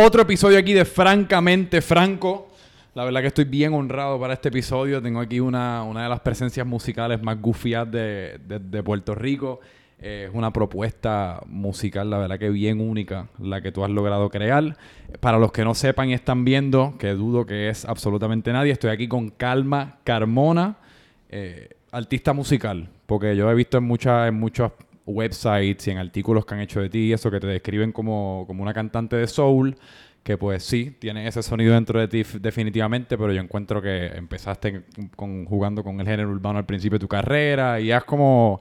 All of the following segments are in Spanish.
Otro episodio aquí de Francamente Franco. La verdad que estoy bien honrado para este episodio. Tengo aquí una, una de las presencias musicales más goofias de, de- de Puerto Rico. Eh, es una propuesta musical, la verdad que bien única, la que tú has logrado crear. Para los que no sepan y están viendo, que dudo que es absolutamente nadie, estoy aquí con Calma Carmona, eh, artista musical. Porque yo he visto en, muchas en muchos websites y en artículos que han hecho de ti, eso que te describen como, como una cantante de soul, que pues sí, tiene ese sonido dentro de ti definitivamente, pero yo encuentro que empezaste con, jugando con el género urbano al principio de tu carrera y has como...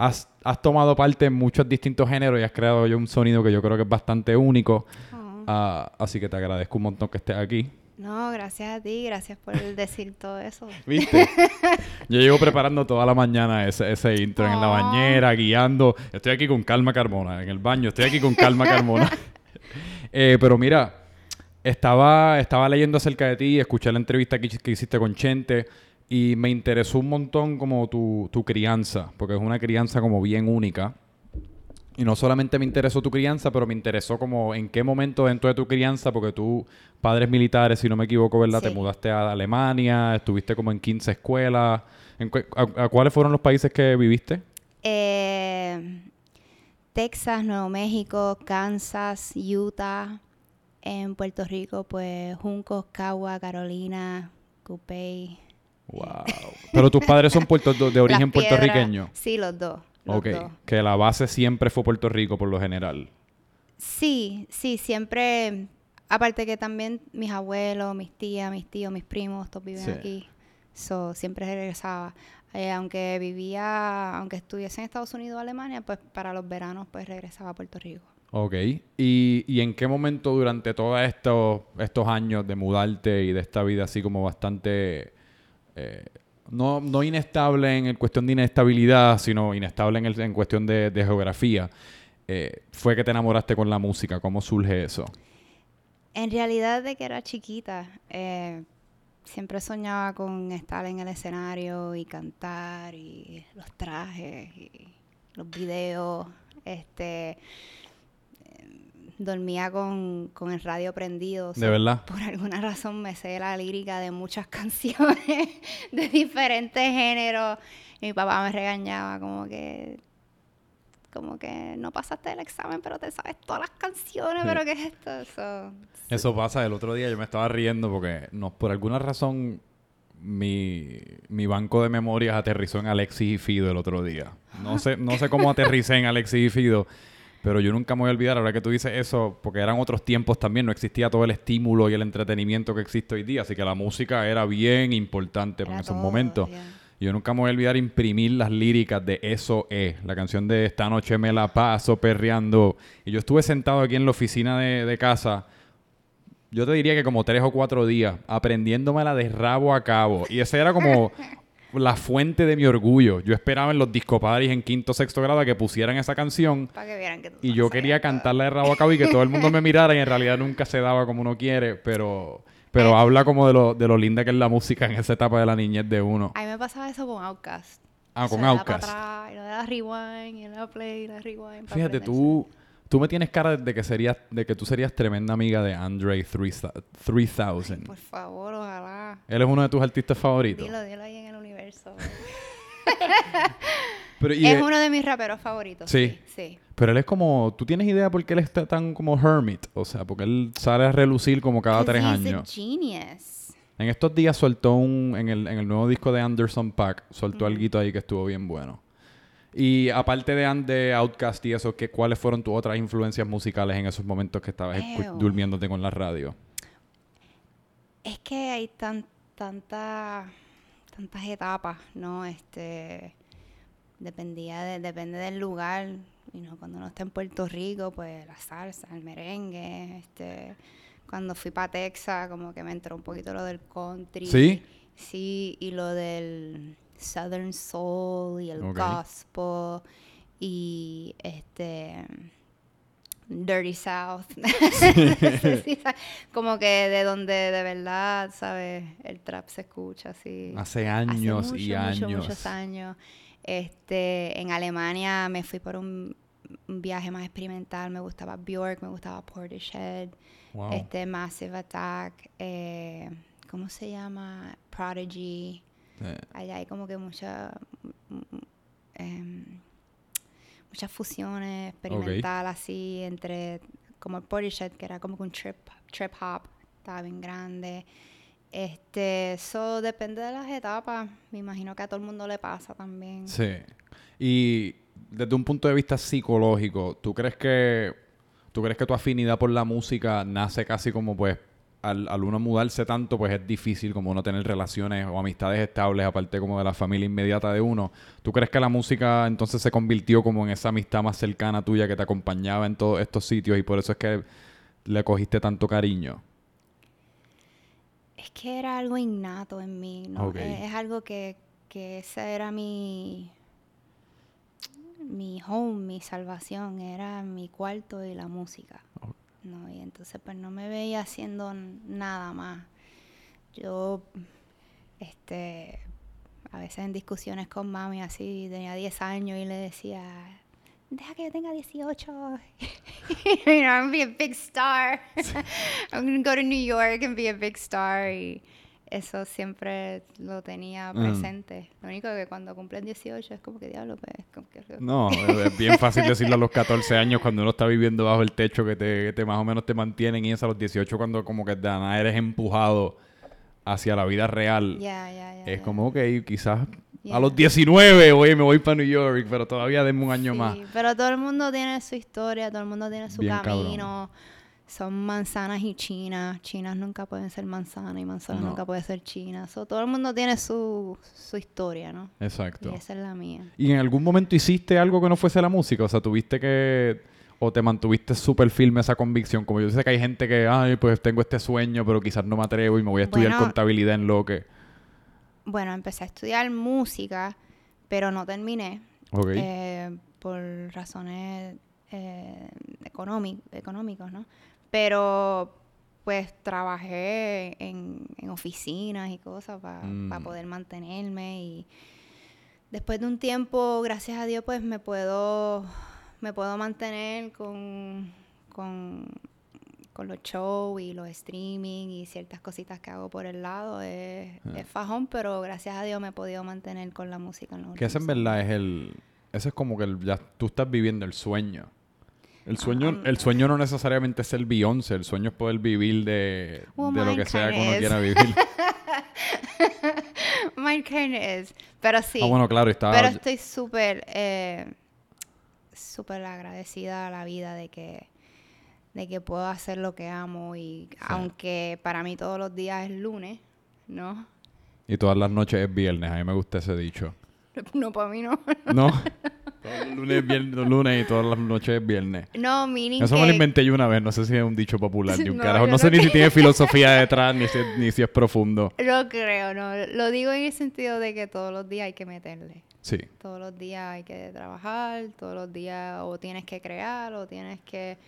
Has, has tomado parte en muchos distintos géneros y has creado yo un sonido que yo creo que es bastante único. Oh. Ah, así que te agradezco un montón que estés aquí. No, gracias a ti, gracias por decir todo eso. ¿Viste? Yo llevo preparando toda la mañana ese, ese intro en la Oh. bañera, guiando. Estoy aquí con Calma Carmona, en el baño. Estoy aquí con Calma Carmona. Eh, pero mira, estaba, estaba leyendo acerca de ti, escuché la entrevista que, que hiciste con Chente y me interesó un montón como tu, tu crianza, porque es una crianza como bien única. Y no solamente me interesó tu crianza, pero me interesó como en qué momento dentro de tu crianza, porque tú, padres militares, si no me equivoco, ¿verdad? Te mudaste a Alemania, estuviste como en 15 escuelas. ¿En cu- a, a cuáles fueron los países que viviste? Eh, Texas, Nuevo México, Kansas, Utah. En Puerto Rico, pues Juncos, Cagua, Carolina, Cupey. Wow. Pero tus padres son puerto- de origen puertorriqueño. Sí, los dos. Ok. dos. Que la base siempre fue Puerto Rico por lo general. Sí, sí, siempre. Aparte que también mis abuelos, mis tías, mis tíos, mis primos, todos viven Sí. aquí. So, siempre regresaba. Eh, aunque vivía, aunque estuviese en Estados Unidos o Alemania, pues para los veranos pues regresaba a Puerto Rico. Ok. ¿Y, y en qué momento durante todos estos, estos años de mudarte y de esta vida así como bastante... eh, no, no inestable en cuestión de inestabilidad, sino inestable en, cuestión de, geografía, eh, fue que te enamoraste con la música? ¿Cómo surge eso? En realidad, de que era chiquita, eh, siempre soñaba con estar en el escenario y cantar y los trajes y los videos. Este, dormía con, con el radio prendido. ¿De so, verdad? Por alguna razón me sé la lírica de muchas canciones de diferentes géneros. Y mi papá me regañaba como que como que no pasaste el examen, pero te sabes todas las canciones, Sí. pero ¿qué es esto? So, Eso pasa. El otro día yo me estaba riendo porque no, por alguna razón mi, mi banco de memorias aterrizó en Alexis y Fido el otro día. No sé, no sé cómo aterricé en Alexis y Fido, pero yo nunca me voy a olvidar, ahora que tú dices eso, porque eran otros tiempos también, no existía todo el estímulo y el entretenimiento que existe hoy día, así que la música era bien importante en esos todo, momentos. Yo nunca me voy a olvidar imprimir las líricas de Eso es, la canción de Esta noche me la paso perreando. Y yo estuve sentado aquí en la oficina de, de casa, yo te diría que como tres o cuatro días, aprendiéndomela de rabo a cabo. Y esa era como la fuente de mi orgullo. Yo esperaba en los discoparis en quinto sexto grado que pusieran esa canción. Para que vieran que tú Y yo quería cantarla de rabo a cabo y que todo el mundo me mirara y en realidad nunca se daba como uno quiere, pero... Pero Eh. habla como de lo, de lo linda que es la música en esa etapa de la niñez de uno. A mí me pasaba eso con Outkast. Ah, con atrás, Y lo de la rewind, y la play, y la rewind. Fíjate, tú, tú me tienes cara de que serías, de que tú serías tremenda amiga de Andre 3000. Por favor, ojalá. Él es uno de tus artistas favoritos. Dilo, dilo ahí en. Pero, y es él- uno de mis raperos favoritos. Sí. Sí. pero él es como, ¿tú tienes idea por qué él está tan como hermit? O sea, porque él sale a relucir como cada tres años. genius. En estos días soltó un, en el, en el nuevo disco de Anderson Pack, soltó Ujú. algo ahí que estuvo bien bueno. Y aparte de, de Outkast y eso, ¿qué, ¿cuáles fueron tus otras influencias musicales en esos momentos que estabas durmiéndote con la radio? Es que hay tan, tanta, tantas etapas, ¿no? Este, dependía de, depende del lugar. Y no, cuando uno está en Puerto Rico, pues la salsa, el merengue, este, cuando fui para Texas, como que me entró un poquito lo del country. ¿Sí? Sí, y lo del Southern Soul y el gospel y este Dirty South. Sí, como que de donde de verdad, ¿sabes? El trap se escucha así. Hace años Hace y mucho, años. muchos años. Este, en Alemania me fui por un un viaje más experimental. Me gustaba Bjork, me gustaba Portishead, Wow. este Massive Attack, eh, ¿cómo se llama? Prodigy. Eh, Allá hay como que mucha, mm, mm, em, muchas fusiones experimental así entre como el Portishead que era como que un trip, trip hop, estaba bien grande. Este, eso depende de las etapas. Me imagino que a todo el mundo le pasa también. Sí. Y desde un punto de vista psicológico, ¿tú crees que tú crees que tu afinidad por la música nace casi como pues al, al uno mudarse tanto, pues es difícil como uno tener relaciones o amistades estables aparte como de la familia inmediata de uno. ¿Tú crees que la música entonces se convirtió como en esa amistad más cercana tuya que te acompañaba en todos estos sitios y por eso es que le cogiste tanto cariño? Es que era algo innato en mí. Es, es algo que, que ese era mi, mi home, mi salvación, era mi cuarto y la música. Ok. ¿No? Y entonces pues no me veía haciendo nada más. Yo, este, a veces en discusiones con mami así, tenía 10 años y le decía, deja que yo tenga 18. you know, I'm gonna be a big star. I'm gonna go to New York and be a big star. Y eso siempre lo tenía Mm. presente. Lo único que cuando cumplen 18 es como que diablo, pues, como que... No, es es bien fácil decirlo a los 14 años cuando uno está viviendo bajo el techo que te, que te más o menos te mantienen y eso a los 18 cuando como que de nada eres empujado hacia la vida real. Ya, ya, ya. es como, ok, quizás a Yeah. los 19, oye, me voy para New York, pero todavía denme un año Sí, más. Pero todo el mundo tiene su historia, todo el mundo tiene su Bien cabrón. Son manzanas y chinas. Chinas nunca pueden ser manzanas y manzanas No. nunca pueden ser chinas. So, todo el mundo tiene su, su historia, ¿no? Exacto. Y esa es la mía. ¿Y en algún momento hiciste algo que no fuese la música? O sea, tuviste que... O te mantuviste súper firme esa convicción. Como yo sé que hay gente que, ay, pues tengo este sueño, pero quizás no me atrevo y me voy a estudiar Bueno. contabilidad en lo que... Bueno, empecé a estudiar música, pero no terminé. Eh, por razones eh, económi- económicos, ¿no? Pero pues trabajé en, en oficinas y cosas para Mm. poder mantenerme y después de un tiempo, gracias a Dios, pues me puedo me puedo mantener con, con, con los shows y los streaming y ciertas cositas que hago por el lado. Es, Ah. es fajón, pero gracias a Dios me he podido mantener con la música en los Que ese en verdad es el... Ese es como que el- ya tú estás viviendo el sueño. El sueño, Um, el sueño no necesariamente es ser Beyoncé, el sueño es poder vivir de, Well, de lo que sea que uno is. quiera vivir. Mine kinda is. Pero sí. Ah, bueno, claro, estaba... pero estoy súper, eh, súper agradecida a la vida de que, de que puedo hacer lo que amo y aunque para mí todos los días es lunes, ¿no? Y todas las noches es viernes, a mí me gusta ese dicho. No, para mí no. ¿No? Todos los lunes es viernes, los lunes y todas las noches es viernes. No, meaning Eso que... me lo inventé yo una vez, no sé si es un dicho popular ni un No, carajo. No sé ni si tiene filosofía detrás, ni si, ni si es profundo. No creo, no. Lo digo en el sentido de que todos los días hay que meterle. Sí. Todos los días hay que trabajar, todos los días o tienes que crear o tienes que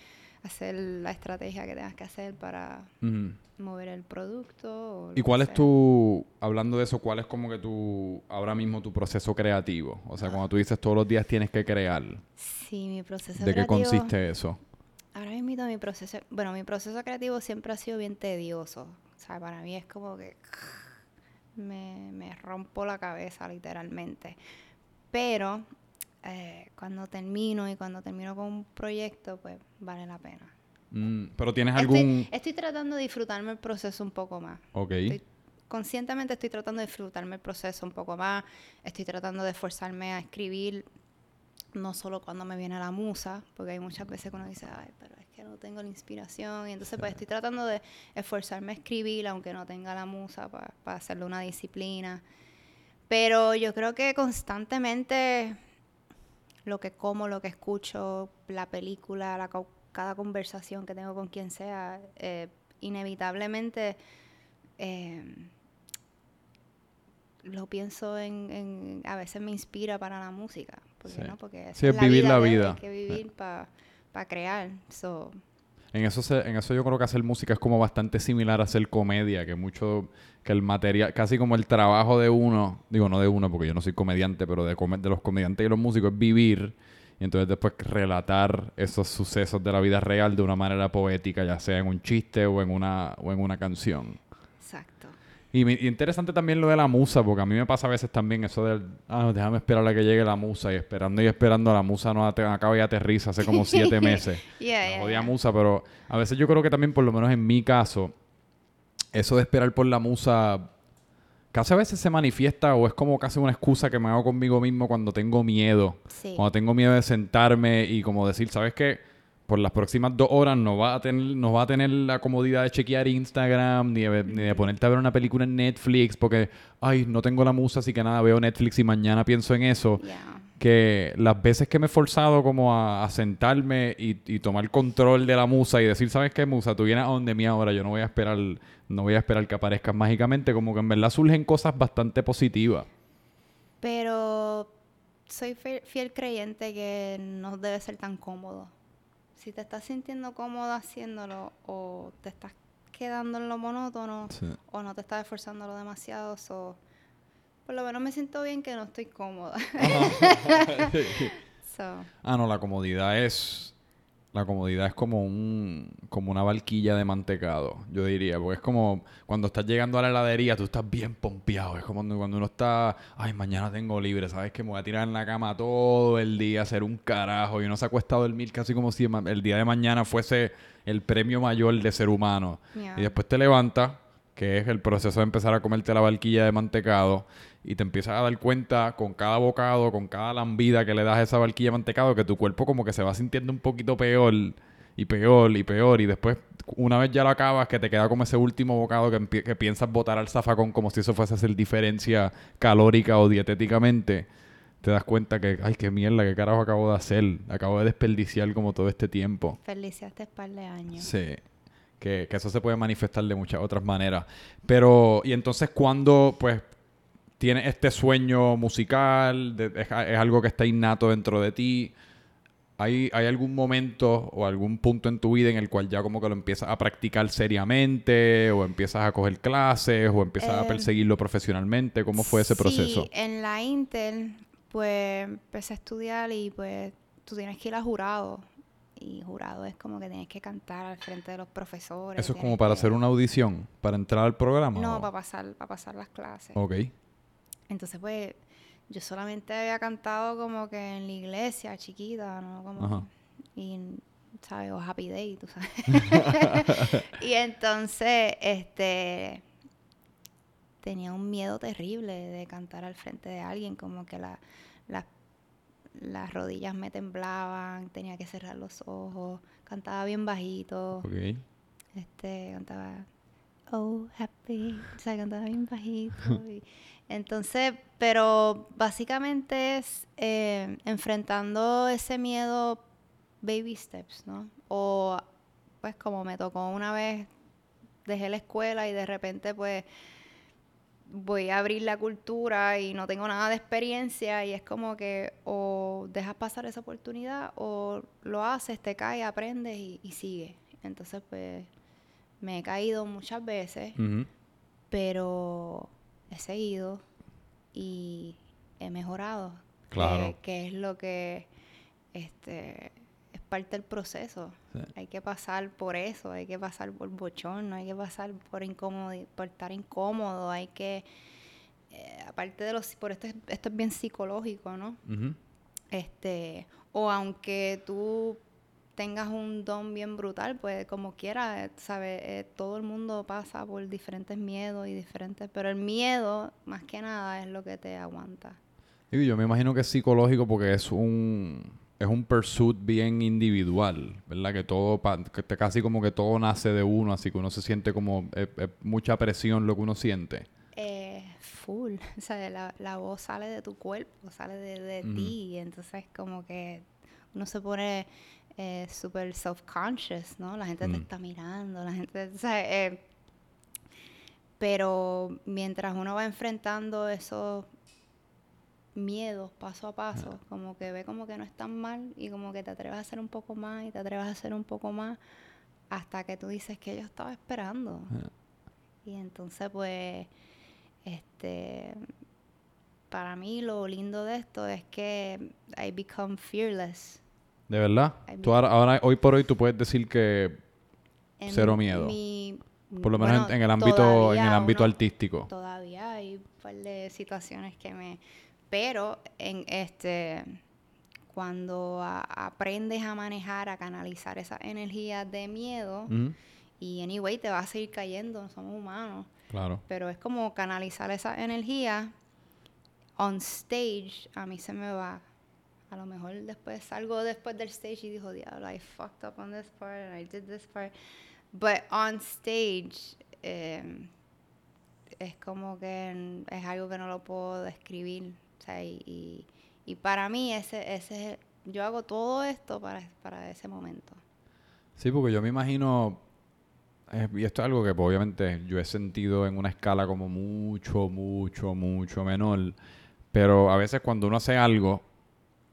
hacer la estrategia que tengas que hacer para mover el producto. ¿Y cuál es sea. tu, hablando de eso, cuál es como que tu, ahora mismo tu proceso creativo? O sea, cuando tú dices todos los días tienes que crear, Sí, mi proceso ¿de qué creativo. consiste eso? Ahora mismo mi proceso, bueno, mi proceso creativo siempre ha sido bien tedioso. O sea, para mí es como que me, me rompo la cabeza literalmente. Pero eh, cuando termino y cuando termino con un proyecto, pues vale la pena. Mm, pero tienes Estoy, algún... estoy tratando de disfrutarme el proceso un poco más. Ok. Estoy- conscientemente estoy tratando de disfrutarme el proceso un poco más. Estoy tratando de esforzarme a escribir, no solo cuando me viene la musa, porque hay muchas veces que uno dice, ay, pero es que no tengo la inspiración. Y entonces, pues estoy tratando de esforzarme a escribir, aunque no tenga la musa, para hacerlo una disciplina. Pero yo creo que constantemente lo que como, lo que escucho, la película, la, cada conversación que tengo con quien sea, eh, inevitablemente eh, lo pienso en, en- a veces me inspira para la música, porque Sí. no, porque Sí, es vivir la vida. Hay que vivir para crear. So, En eso, se- en eso yo creo que hacer música es como bastante similar a hacer comedia, que mucho, que el material, casi como el trabajo de uno, digo no de uno porque yo no soy comediante, pero de, de los comediantes y los músicos es vivir y entonces después relatar esos sucesos de la vida real de una manera poética, ya sea en un chiste o en una, o en una canción. Exacto. Y, y interesante también lo de la musa, porque a mí me pasa a veces también eso del, ah, déjame esperar a que llegue la musa, y esperando y esperando, la musa no acaba y aterriza hace como siete meses. Yeah, La yeah, jodida yeah. musa, pero a veces yo creo que también, por lo menos en mi caso, eso de esperar por la musa casi a veces se manifiesta o es como casi una excusa que me hago conmigo mismo cuando tengo miedo. Sí. Cuando tengo miedo de sentarme y como decir, ¿sabes qué? Por las próximas dos horas no va a tener, no va a tener la comodidad de chequear Instagram ni de, ni de ponerte a ver una película en Netflix porque, ay, no tengo la musa, así que nada, veo Netflix y mañana pienso en eso Yeah. que las veces que me he forzado como a, a sentarme y, y tomar control de la musa y decir, ¿sabes qué, musa? Tú vienes a donde mí ahora, yo no voy a esperar, no voy a esperar que aparezcas mágicamente, como que en verdad surgen cosas bastante positivas. Pero soy fiel, fiel creyente que no debe ser tan cómodo. Si te estás sintiendo cómodo haciéndolo o te estás quedando en lo monótono o no te estás esforzando lo demasiado, so, por lo menos me siento bien que no estoy cómoda. So, Ah, no, la comodidad es. La comodidad es como un. como una barquilla de mantecado, yo diría. Porque es como cuando estás llegando a la heladería, tú estás bien pompeado. Es como cuando, uno está. Ay, mañana tengo libre, ¿sabes? Que me voy a tirar en la cama todo el día, a hacer un carajo. Y uno se acuesta a dormir casi como si el día de mañana fuese el premio mayor de ser humano. Yeah. Y después te levantas, que es el proceso de empezar a comerte la barquilla de mantecado, y te empiezas a dar cuenta con cada bocado, con cada lambida que le das a esa barquilla de mantecado, que tu cuerpo como que se va sintiendo un poquito peor y peor y peor. Y después, una vez ya lo acabas, que te queda como ese último bocado que, que piensas botar al zafacón como si eso fuese a hacer diferencia calórica o dietéticamente. Te das cuenta que, ay, qué mierda, qué carajo acabo de hacer. Acabo de desperdiciar como todo este tiempo. Feliciaste par de años. Sí. Que, que eso se puede manifestar de muchas otras maneras. Pero, y entonces cuando, pues, tienes este sueño musical, de- es, es algo que está innato dentro de ti, ¿hay, ¿hay algún momento o algún punto en tu vida en el cual ya como que lo empiezas a practicar seriamente, o empiezas a coger clases, o empiezas a Eh, perseguirlo profesionalmente? ¿Cómo fue ese proceso? Sí, en la Intel, pues empecé a estudiar y pues tú tienes que ir a jurado. Y jurado es como que tienes que cantar al frente de los profesores. ¿Eso es como para que- hacer una audición? ¿Para entrar al programa? No, o- para pasar, para pasar las clases. Ok. Entonces, pues, yo solamente había cantado como que en la iglesia, chiquita, ¿no? Como Ajá. y, ¿sabes? O Happy Day, tú sabes. y entonces, este, tenía un miedo terrible de cantar al frente de alguien, como que la, la- las rodillas me temblaban, tenía que cerrar los ojos, cantaba bien bajito, Ok. este, cantaba Oh Happy, o sea, cantaba bien bajito. y- entonces, pero básicamente es eh, enfrentando ese miedo baby steps, ¿no? O pues como me tocó una vez, dejé la escuela y de repente pues voy a abrir la cultura y no tengo nada de experiencia y es como que o dejas pasar esa oportunidad o lo haces, te caes, aprendes y, y sigue. Entonces pues me he caído muchas veces, pero he seguido y he mejorado. Claro. Que, es lo que este es parte del proceso. Sí. Hay que pasar por eso, hay que pasar por bochorno, hay que pasar por incómodo, por estar incómodo, hay que eh, aparte de los por esto es- esto es bien psicológico, ¿no? Este, o aunque tú tengas un don bien brutal, pues como quiera, eh, ¿sabes? Eh, todo el mundo pasa por diferentes miedos y diferentes, pero el miedo, más que nada, es lo que te aguanta. Digo, yo me imagino que es psicológico porque es un es un pursuit bien individual, ¿verdad? Que todo que casi como que todo nace de uno, así que uno se siente como es- es mucha presión lo que uno siente. Eh, full, o sea, la, la voz sale de tu cuerpo, sale de, de ti, y entonces como que uno se pone eh, súper self-conscious, ¿no? La gente te Mm. está mirando, la gente, o sea, eh, pero mientras uno va enfrentando esos miedos paso a paso, como que ve como que no es tan mal y como que te atreves a hacer un poco más y te atreves a hacer un poco más hasta que tú dices que yo estaba esperando. Ah. Y entonces pues este para mí lo lindo de esto es que I become fearless. ¿De verdad? Tú ahora, ahora, hoy por hoy, tú puedes decir que En Cero miedo. mi- por lo menos en- bueno, en, el ámbito, en el ámbito uno- artístico. Todavía hay un par de situaciones que me... Pero en este... Cuando a- aprendes a manejar, a canalizar esa energía de miedo, y anyway te va a seguir cayendo, somos humanos, Claro. pero es como canalizar esa energía on stage, a mí se me va. A lo mejor después salgo después del stage y digo, diablo, I fucked up on this part and I did this part. But on stage eh, es como que es algo que no lo puedo describir. O sea, y, y- para mí ese, ese es- yo hago todo esto para, para ese momento. Sí, porque yo me imagino, eh, y esto es algo que pues, obviamente yo he sentido en una escala como mucho, mucho, mucho menor, pero a veces cuando uno hace algo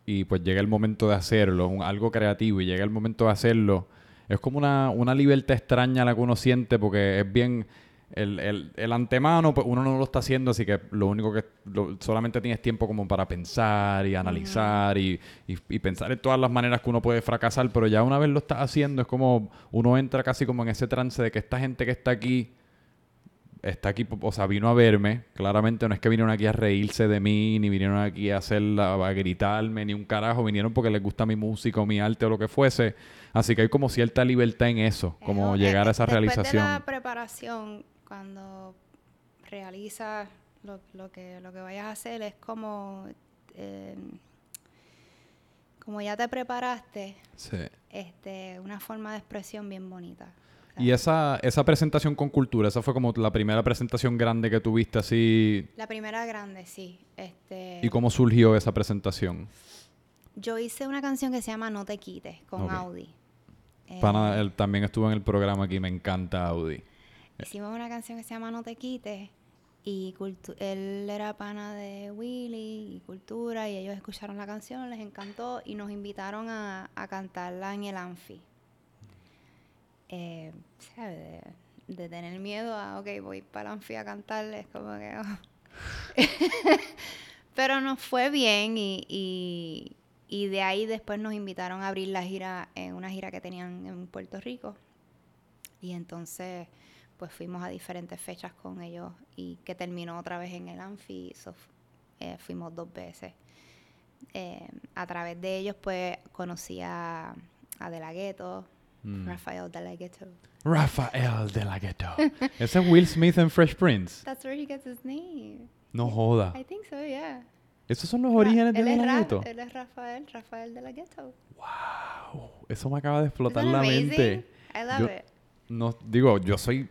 y pues llega el momento de hacerlo, un- algo creativo y llega el momento de hacerlo, es como una, una libertad extraña la que uno siente porque es bien... El, el, el antemano, pues uno no lo está haciendo, así que lo único que lo- solamente tienes tiempo como para pensar y analizar y, y- y pensar en todas las maneras que uno puede fracasar, pero ya una vez lo estás haciendo es como uno entra casi como en ese trance de que esta gente que está aquí está aquí, o sea, vino a verme, claramente no es que vinieron aquí a reírse de mí, ni vinieron aquí a hacer a gritarme, ni un carajo, vinieron porque les gusta mi música o mi arte o lo que fuese, así que hay como cierta libertad en eso, como llegar a esa después realización. de la preparación, cuando realizas lo, lo que, lo que vayas a hacer, es como, eh, como ya te preparaste, Sí. este, una forma de expresión bien bonita. Y esa, esa presentación con cultura, esa fue como la primera presentación grande que tuviste así. La primera grande, sí. Este, ¿Y cómo surgió esa presentación? Yo hice una canción que se llama No te quites con. Audi. Eh, Pana, él también estuvo en el programa aquí, me encanta Audi. Hicimos una canción que se llama No te quites y cultu- él era pana de Willy y Cultura y ellos escucharon la canción, les encantó y nos invitaron a, a cantarla en el Anfi. Eh, ¿sabe? De, tener miedo a, ok, voy para Anfi a cantarles, como que... oh. Pero nos fue bien y, y, de ahí después nos invitaron a abrir la gira, en una gira que tenían en Puerto Rico. Y entonces, pues fuimos a diferentes fechas con ellos y que terminó otra vez en el Anfi. eh, fuimos dos veces. Eh, a través de ellos, pues conocí a, a De La Ghetto, Mm. Rafael De La Ghetto. Rafael de la Ghetto. Ese es Will Smith en Fresh Prince. That's where he gets his name. No joda. I think so, yeah. ¿Esos son los orígenes de La Ra- Ghetto? él es Rafael, Rafael De La Ghetto. Wow, eso me acaba de explotar la amazing? mente. I love Yo- it. No, digo, yo soy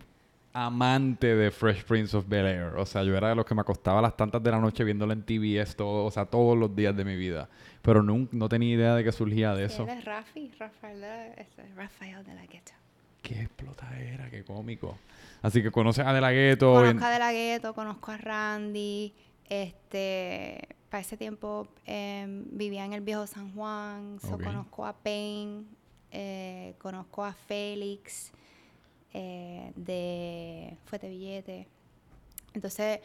amante de Fresh Prince of Bel Air. O sea, yo era de los que me acostaba a las tantas de la noche viéndolo en TBS todo, o sea, todos los días de mi vida. Pero nun- no tenía idea de que surgía de eso. Es Rafi, Rafael de la, este, Rafael De La Ghetto. Qué explotadera, qué cómico. Así que conoces a De La Ghetto. en- Conozco a De La Ghetto, conozco a Randy. Este, para ese tiempo em, vivía en el viejo San Juan. so. Conozco a Payne, eh, conozco a Félix eh, de Fuete Billete. Entonces,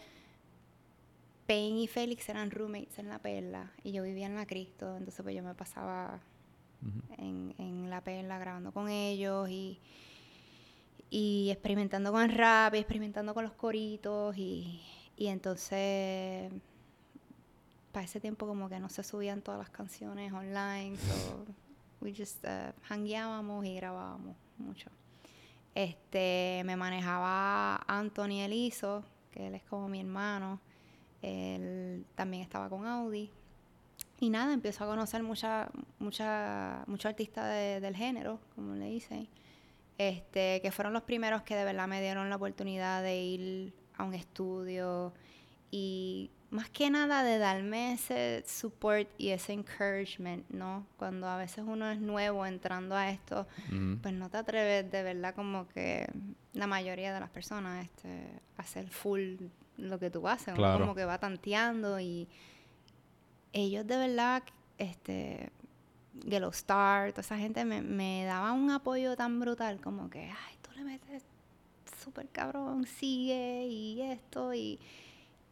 Payne y Félix eran roommates en La Perla y yo vivía en La Cristo. Entonces, pues yo me pasaba Ujú. en, en La Perla grabando con ellos y, y experimentando con el rap y experimentando con los coritos y, y entonces para ese tiempo como que no se subían todas las canciones online so we just uh, hangueábamos y grabábamos mucho este me manejaba Anthony Elizo que él es como mi hermano él también estaba con Audi y nada, empiezo a conocer mucha, mucha, muchos artistas de- del género, como le dicen, este, que fueron los primeros que de verdad me dieron la oportunidad de ir a un estudio y más que nada de darme ese support y ese encouragement, ¿no? Cuando a veces uno es nuevo entrando a esto, Ujú. pues no te atreves de verdad como que la mayoría de las personas este, a hacer full lo que tú haces, uno Claro. como que va tanteando y ellos de verdad, este, Gelo Star, toda esa gente me, me daba un apoyo tan brutal como que, ay, tú le metes súper cabrón, sigue y esto y,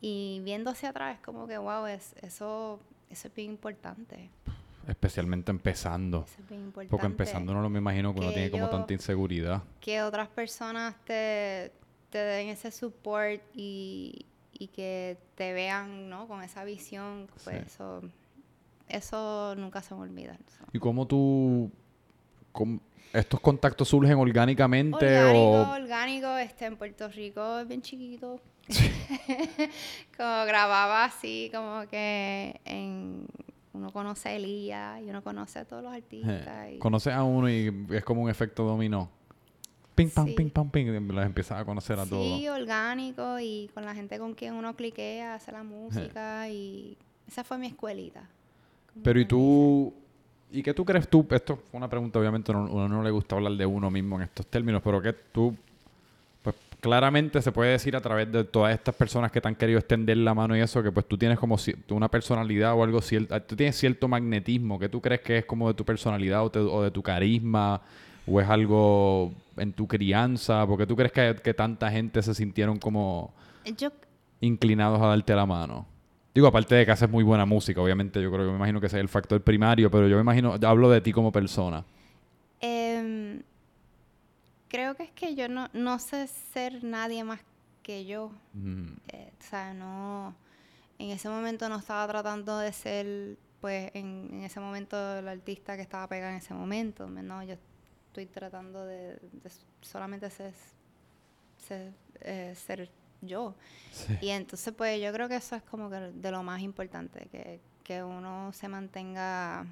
y viendo hacia atrás como que, wow, es, eso, eso es bien importante. Especialmente empezando. Eso es bien importante. Porque empezando no lo me imagino que uno que tiene como tanta inseguridad. que otras personas te, te den ese support y, y que te vean, ¿no? Con esa visión, pues Sí. eso, eso nunca se me olvida. ¿Y cómo tú... cómo- ¿Estos contactos surgen orgánicamente Orgánico, o...? orgánico, este, en Puerto Rico es bien chiquito. como grababa así, como que en, uno conoce a Elías y uno conoce a todos los artistas. y- Conoces a uno y es como un efecto dominó. Ping, pam, Sí. ping, pam, ping. y Las empiezas a conocer a Sí, todos. orgánico y con la gente con quien uno cliquea, hace la música y esa fue mi escuelita. Pero ¿y tú? ¿Y qué tú crees tú? Esto fue una pregunta, obviamente no, uno no le gusta hablar de uno mismo en estos términos, pero que tú, pues claramente se puede decir a través de todas estas personas que te han querido extender la mano y eso, que pues tú tienes como una personalidad o algo cierto, tú tienes cierto magnetismo, que tú crees que es como de tu personalidad o, te- o de tu carisma, o es algo en tu crianza, porque tú crees que, que tanta gente se sintieron como Yo, inclinados a darte la mano. Digo, aparte de que haces muy buena música, obviamente yo creo que me imagino que ese es el factor primario, pero yo me imagino, hablo de ti como persona. em, creo que es que yo no, no sé ser nadie más que yo. Mm, Eh, o sea, no, en ese momento no estaba tratando de ser, pues, en, en ese momento el artista que estaba pegado en ese momento. me- No, yo estoy tratando de, de solamente ser, ser, eh, ser yo. sí. Y entonces, pues, yo creo que eso es como que de lo más importante, que, que uno se mantenga,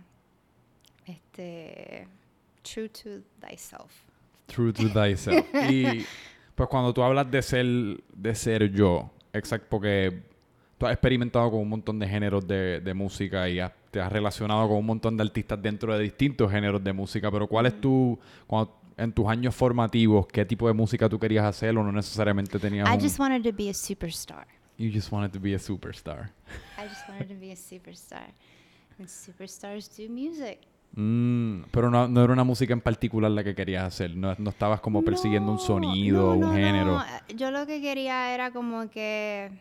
este, true to thyself. True to thyself. y pues cuando tú hablas de ser, de ser yo, exacto, porque tú has experimentado con un montón de géneros de, de música y has- te has relacionado con un montón de artistas dentro de distintos géneros de música, pero ¿cuál es tu, cuando, en tus años formativos, qué tipo de música tú querías hacer o no necesariamente tenías I un... just wanted to be a superstar. You just wanted to be a superstar. I just wanted to be a superstar. And superstars do music. Mm, pero no, no era una música en particular la que querías hacer. No, no estabas como persiguiendo un sonido, un no, género. no. Yo lo que quería era como que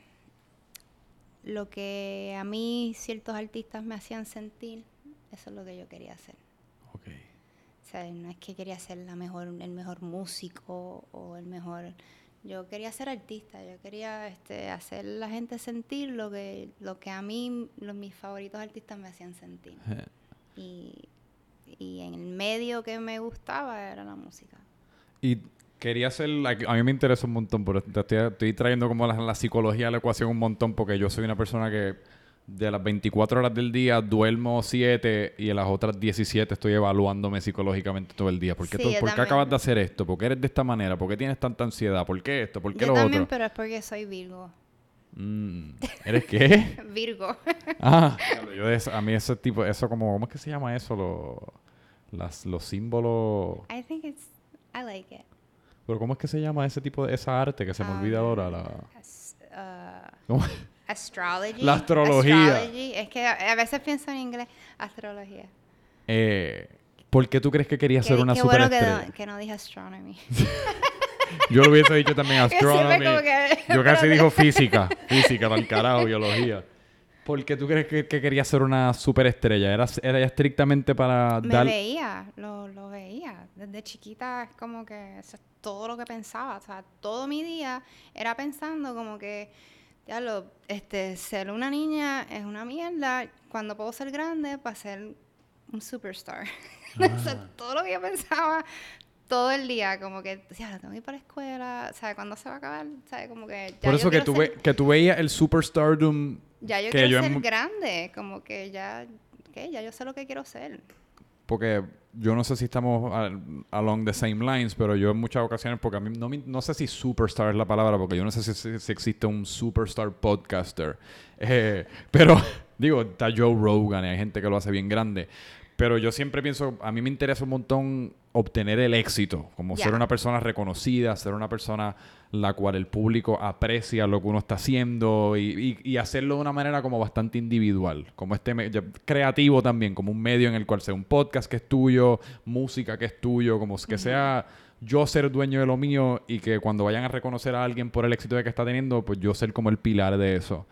lo que a mí ciertos artistas me hacían sentir, eso es lo que yo quería hacer. Ok. O sea, no es que quería ser la mejor, el mejor músico o el mejor. Yo quería ser artista, yo quería este, hacer la gente sentir lo que, lo que a mí, los, mis favoritos artistas me hacían sentir. Y, y en el medio que me gustaba era la música. Y quería hacer, a mí me interesa un montón, pero te estoy, estoy trayendo como la, la psicología a la ecuación un montón porque yo soy una persona que de las 24 horas del día duermo 7 y en las otras 17 estoy evaluándome psicológicamente todo el día. ¿Por qué, Sí, tú- por qué acabas de hacer esto? ¿Por qué eres de esta manera? ¿Por qué tienes tanta ansiedad? ¿Por qué esto? ¿Por qué Yo lo también, otro? pero es porque soy Virgo. Mm, ¿Eres qué? Virgo. Ah, yo de eso- a mí ese tipo, eso como, ¿cómo es que se llama eso? Lo- las, los símbolos. I think it's, I like it. Pero ¿cómo es que se llama ese tipo de esa arte que se me olvida ahora? La, uh, ¿cómo? astrology. La astrología. Astrology. Es que a, veces pienso en inglés. Astrología. Eh, ¿Por qué tú crees que querías ser una qué bueno que superestrella? no, que no dije astronomy. Yo lo hubiese dicho también astronomy. que- Yo casi digo física. Física, tal carajo, biología. ¿Por qué tú crees que, que querías ser una superestrella? ¿Era, era estrictamente para Me dar... veía, lo, lo veía. Desde chiquita es como que eso es todo lo que pensaba. O sea, todo mi día era pensando como que, ya lo, este, ser una niña es una mierda. Cuando puedo ser grande para ser un superstar. O sea, Ah. todo lo que yo pensaba todo el día, como que, ya, tengo que ir para la escuela. Sea, ¿cuándo se va a acabar? Sea, como que... ya Por yo eso que quiero tú, ser- ve- que tú veías el superstardom... Ya yo que quiero yo en ser mu- grande, como que ya, ¿qué? Ya yo sé lo que quiero ser. Porque yo no sé si estamos al- along the same lines, pero yo en muchas ocasiones, porque a mí no, no sé si superstar es la palabra, porque yo no sé si, si- si existe un superstar podcaster. Eh, pero, digo, está Joe Rogan y hay gente que lo hace bien grande. Pero yo siempre pienso, a mí me interesa un montón obtener el éxito, como ser una persona reconocida, ser una persona la cual el público aprecia lo que uno está haciendo y, y- y hacerlo de una manera como bastante individual, como este creativo también, como un medio en el cual sea un podcast que es tuyo, música que es tuyo, como que sea yo ser dueño de lo mío y que cuando vayan a reconocer a alguien por el éxito que está teniendo, pues yo ser como el pilar de eso.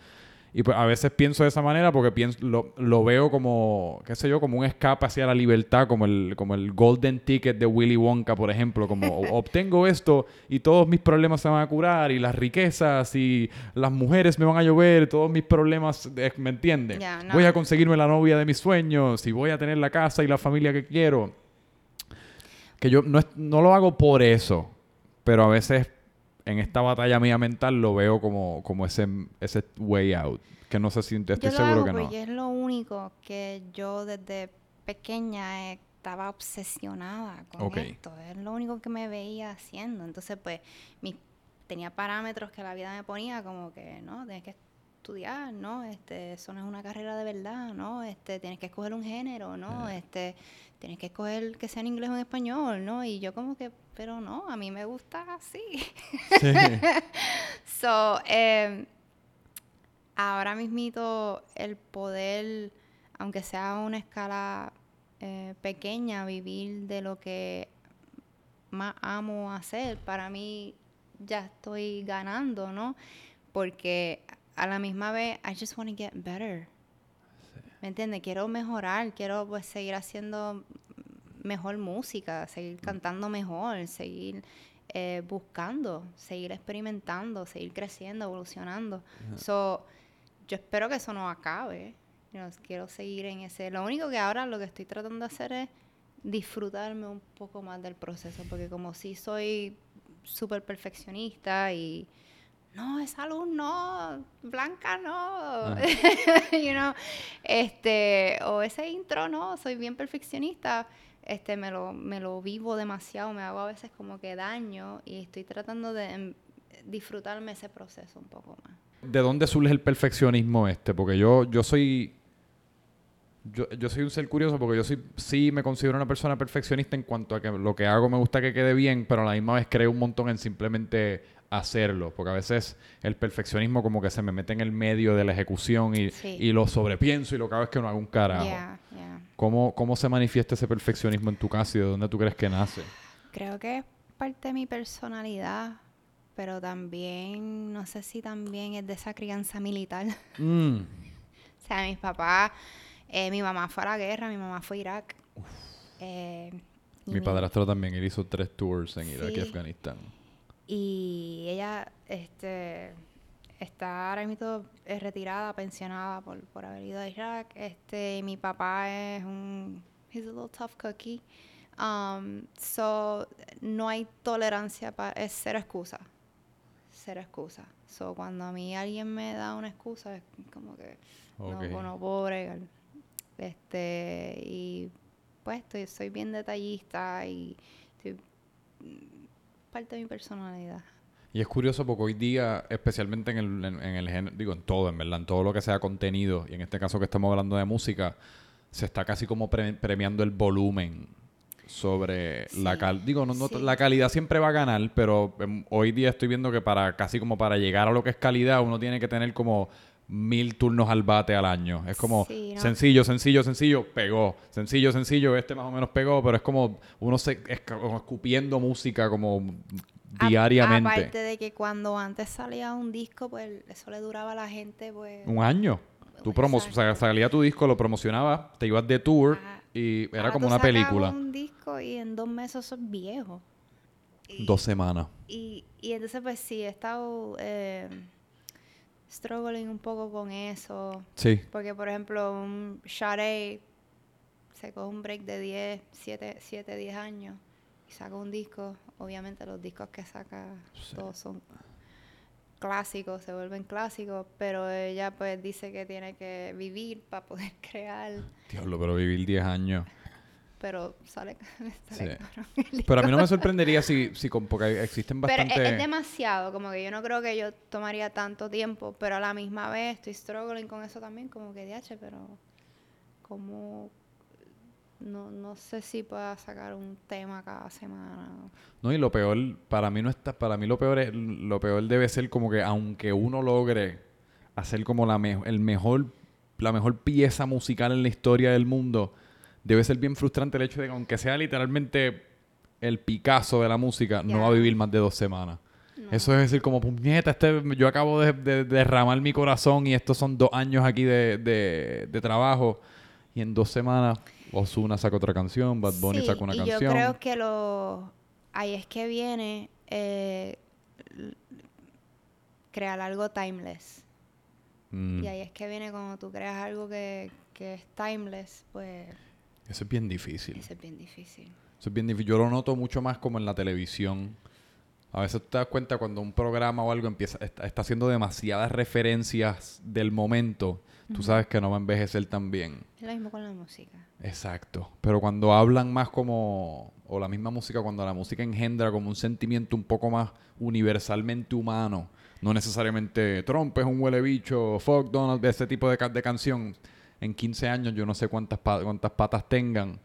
Y pues a veces pienso de esa manera porque pienso, lo, veo como, qué sé yo, como un escape hacia la libertad, como el, como el golden ticket de Willy Wonka, por ejemplo, como obtengo esto y todos mis problemas se van a curar y las riquezas y las mujeres me van a llover, todos mis problemas, eh, ¿me entiendes? Voy a conseguirme la novia de mis sueños y voy a tener la casa y la familia que quiero. Que yo no, no lo hago por eso, pero a veces en esta batalla mía mental lo veo como, como ese, ese way out. Que no sé si estoy seguro que no. es lo único que yo desde pequeña estaba obsesionada con esto. Es lo único que me veía haciendo. Entonces, pues, mi, tenía parámetros que la vida me ponía como que, ¿no? Tienes que estudiar, ¿no? Este, eso no es una carrera de verdad, ¿no? Este, tienes que escoger un género, ¿no? Este, tienes que escoger que sea en inglés o en español, ¿no? Y yo como que, pero no, a mí me gusta así. Sí. so, eh, ahora mismito el poder, aunque sea a una escala eh, pequeña, vivir de lo que más amo hacer, para mí ya estoy ganando, ¿no? Porque a la misma vez, I just want to get better. ¿Me entiendes? Quiero mejorar, quiero pues seguir haciendo mejor música, seguir mm. cantando mejor, seguir eh, buscando, seguir experimentando, seguir creciendo, evolucionando. So, yo espero que eso no acabe. quiero seguir en ese. Lo único que ahora lo que estoy tratando de hacer es disfrutarme un poco más del proceso, porque como si soy súper perfeccionista y no, esa luz no, blanca no, ah. you know, este, o ese intro no, soy bien perfeccionista, este, me lo, me lo vivo demasiado, me hago a veces como que daño y estoy tratando de em, disfrutarme ese proceso un poco más. ¿De dónde surge el perfeccionismo este? Porque yo, yo soy, yo, yo soy un ser curioso porque yo soy, sí me considero una persona perfeccionista en cuanto a que lo que hago me gusta que quede bien, pero a la misma vez creo un montón en simplemente hacerlo, porque a veces el perfeccionismo como que se me mete en el medio de la ejecución y, y lo sobrepienso y lo que hago es que no hago un carajo. ¿Cómo, ¿Cómo se manifiesta ese perfeccionismo en tu casa y de dónde tú crees que nace? Creo que es parte de mi personalidad, pero también, no sé si también es de esa crianza militar. Mm. o sea, mis papás, eh, mi mamá fue a la guerra, mi mamá fue a Irak. Eh, mi padrastro también, él hizo tres tours en Irak y Afganistán. Y ella este, está ahora mismo retirada, pensionada por, por haber ido a Irak. Este, mi papá es un... He's a little tough cookie. Um, so, no hay tolerancia para... Es cero excusa. Cero excusa. So, cuando a mí alguien me da una excusa, es como que no, no puedo bregar. Este, y pues estoy, soy bien detallista y estoy parte de mi personalidad. Y es curioso porque hoy día, especialmente en el, en, el género, digo en todo, en verdad, en todo lo que sea contenido, y en este caso que estamos hablando de música, se está casi como premiando el volumen sobre la calidad. Digo, no, la calidad siempre va a ganar, pero em, hoy día estoy viendo que para casi como para llegar a lo que es calidad, uno tiene que tener como mil turnos al bate al año. Es como sencillo, sencillo, sencillo, pegó. Sencillo, sencillo, este más o menos pegó, pero es como uno se es como escupiendo música como diariamente. aparte de que cuando antes salía un disco, pues eso le duraba a la gente pues un año. Tú promo salía tu disco, lo promocionabas, te ibas de tour y era como una película. un disco y en dos meses sos viejo. dos semanas. Y, y entonces pues sí, he estado... Eh, struggling un poco con eso. Sí. Porque, por ejemplo, un Sade se coge un break de 10, 7, 7, 10 años y saca un disco. Obviamente los discos que saca todos son clásicos, se vuelven clásicos, pero ella pues dice que tiene que vivir para poder crear. Diablo, pero vivir 10 años pero sale, Pero a mí no me sorprendería si, si porque existen bastante... Pero es, demasiado, como que yo no creo que yo tomaría tanto tiempo, pero a la misma vez estoy struggling con eso también, como que DH, pero como no, no sé si pueda sacar un tema cada semana. No, y lo peor, para mí no está, para mí lo peor es, lo peor debe ser como que aunque uno logre hacer como la el mejor, la mejor pieza musical en la historia del mundo, debe ser bien frustrante el hecho de que aunque sea literalmente el Picasso de la música, no va a vivir más de dos semanas. No. Eso es decir, como puñeta, este, yo acabo de, de- de derramar mi corazón y estos son dos años aquí de, de- trabajo. Y en dos semanas, Ozuna saca otra canción, Bad Bunny Sí, saca una y canción. yo creo que lo... Ahí es que viene eh, crear algo timeless. Mm, Y ahí es que viene cuando tú creas algo que, que es timeless, pues Eso es bien difícil. eso es bien difícil. Eso es bien difícil. Yo lo noto mucho más como en la televisión. A veces te das cuenta cuando un programa o algo empieza, está, está haciendo demasiadas referencias del momento. Tú sabes que no va a envejecer tan bien. Es lo mismo con la música. Exacto. Pero cuando hablan más como, o la misma música, cuando la música engendra como un sentimiento un poco más universalmente humano, no necesariamente Trump es un huele bicho, fuck Donald, de ese tipo de, ca- de canción. En 15 años yo no sé cuántas, pa- cuántas patas tengan,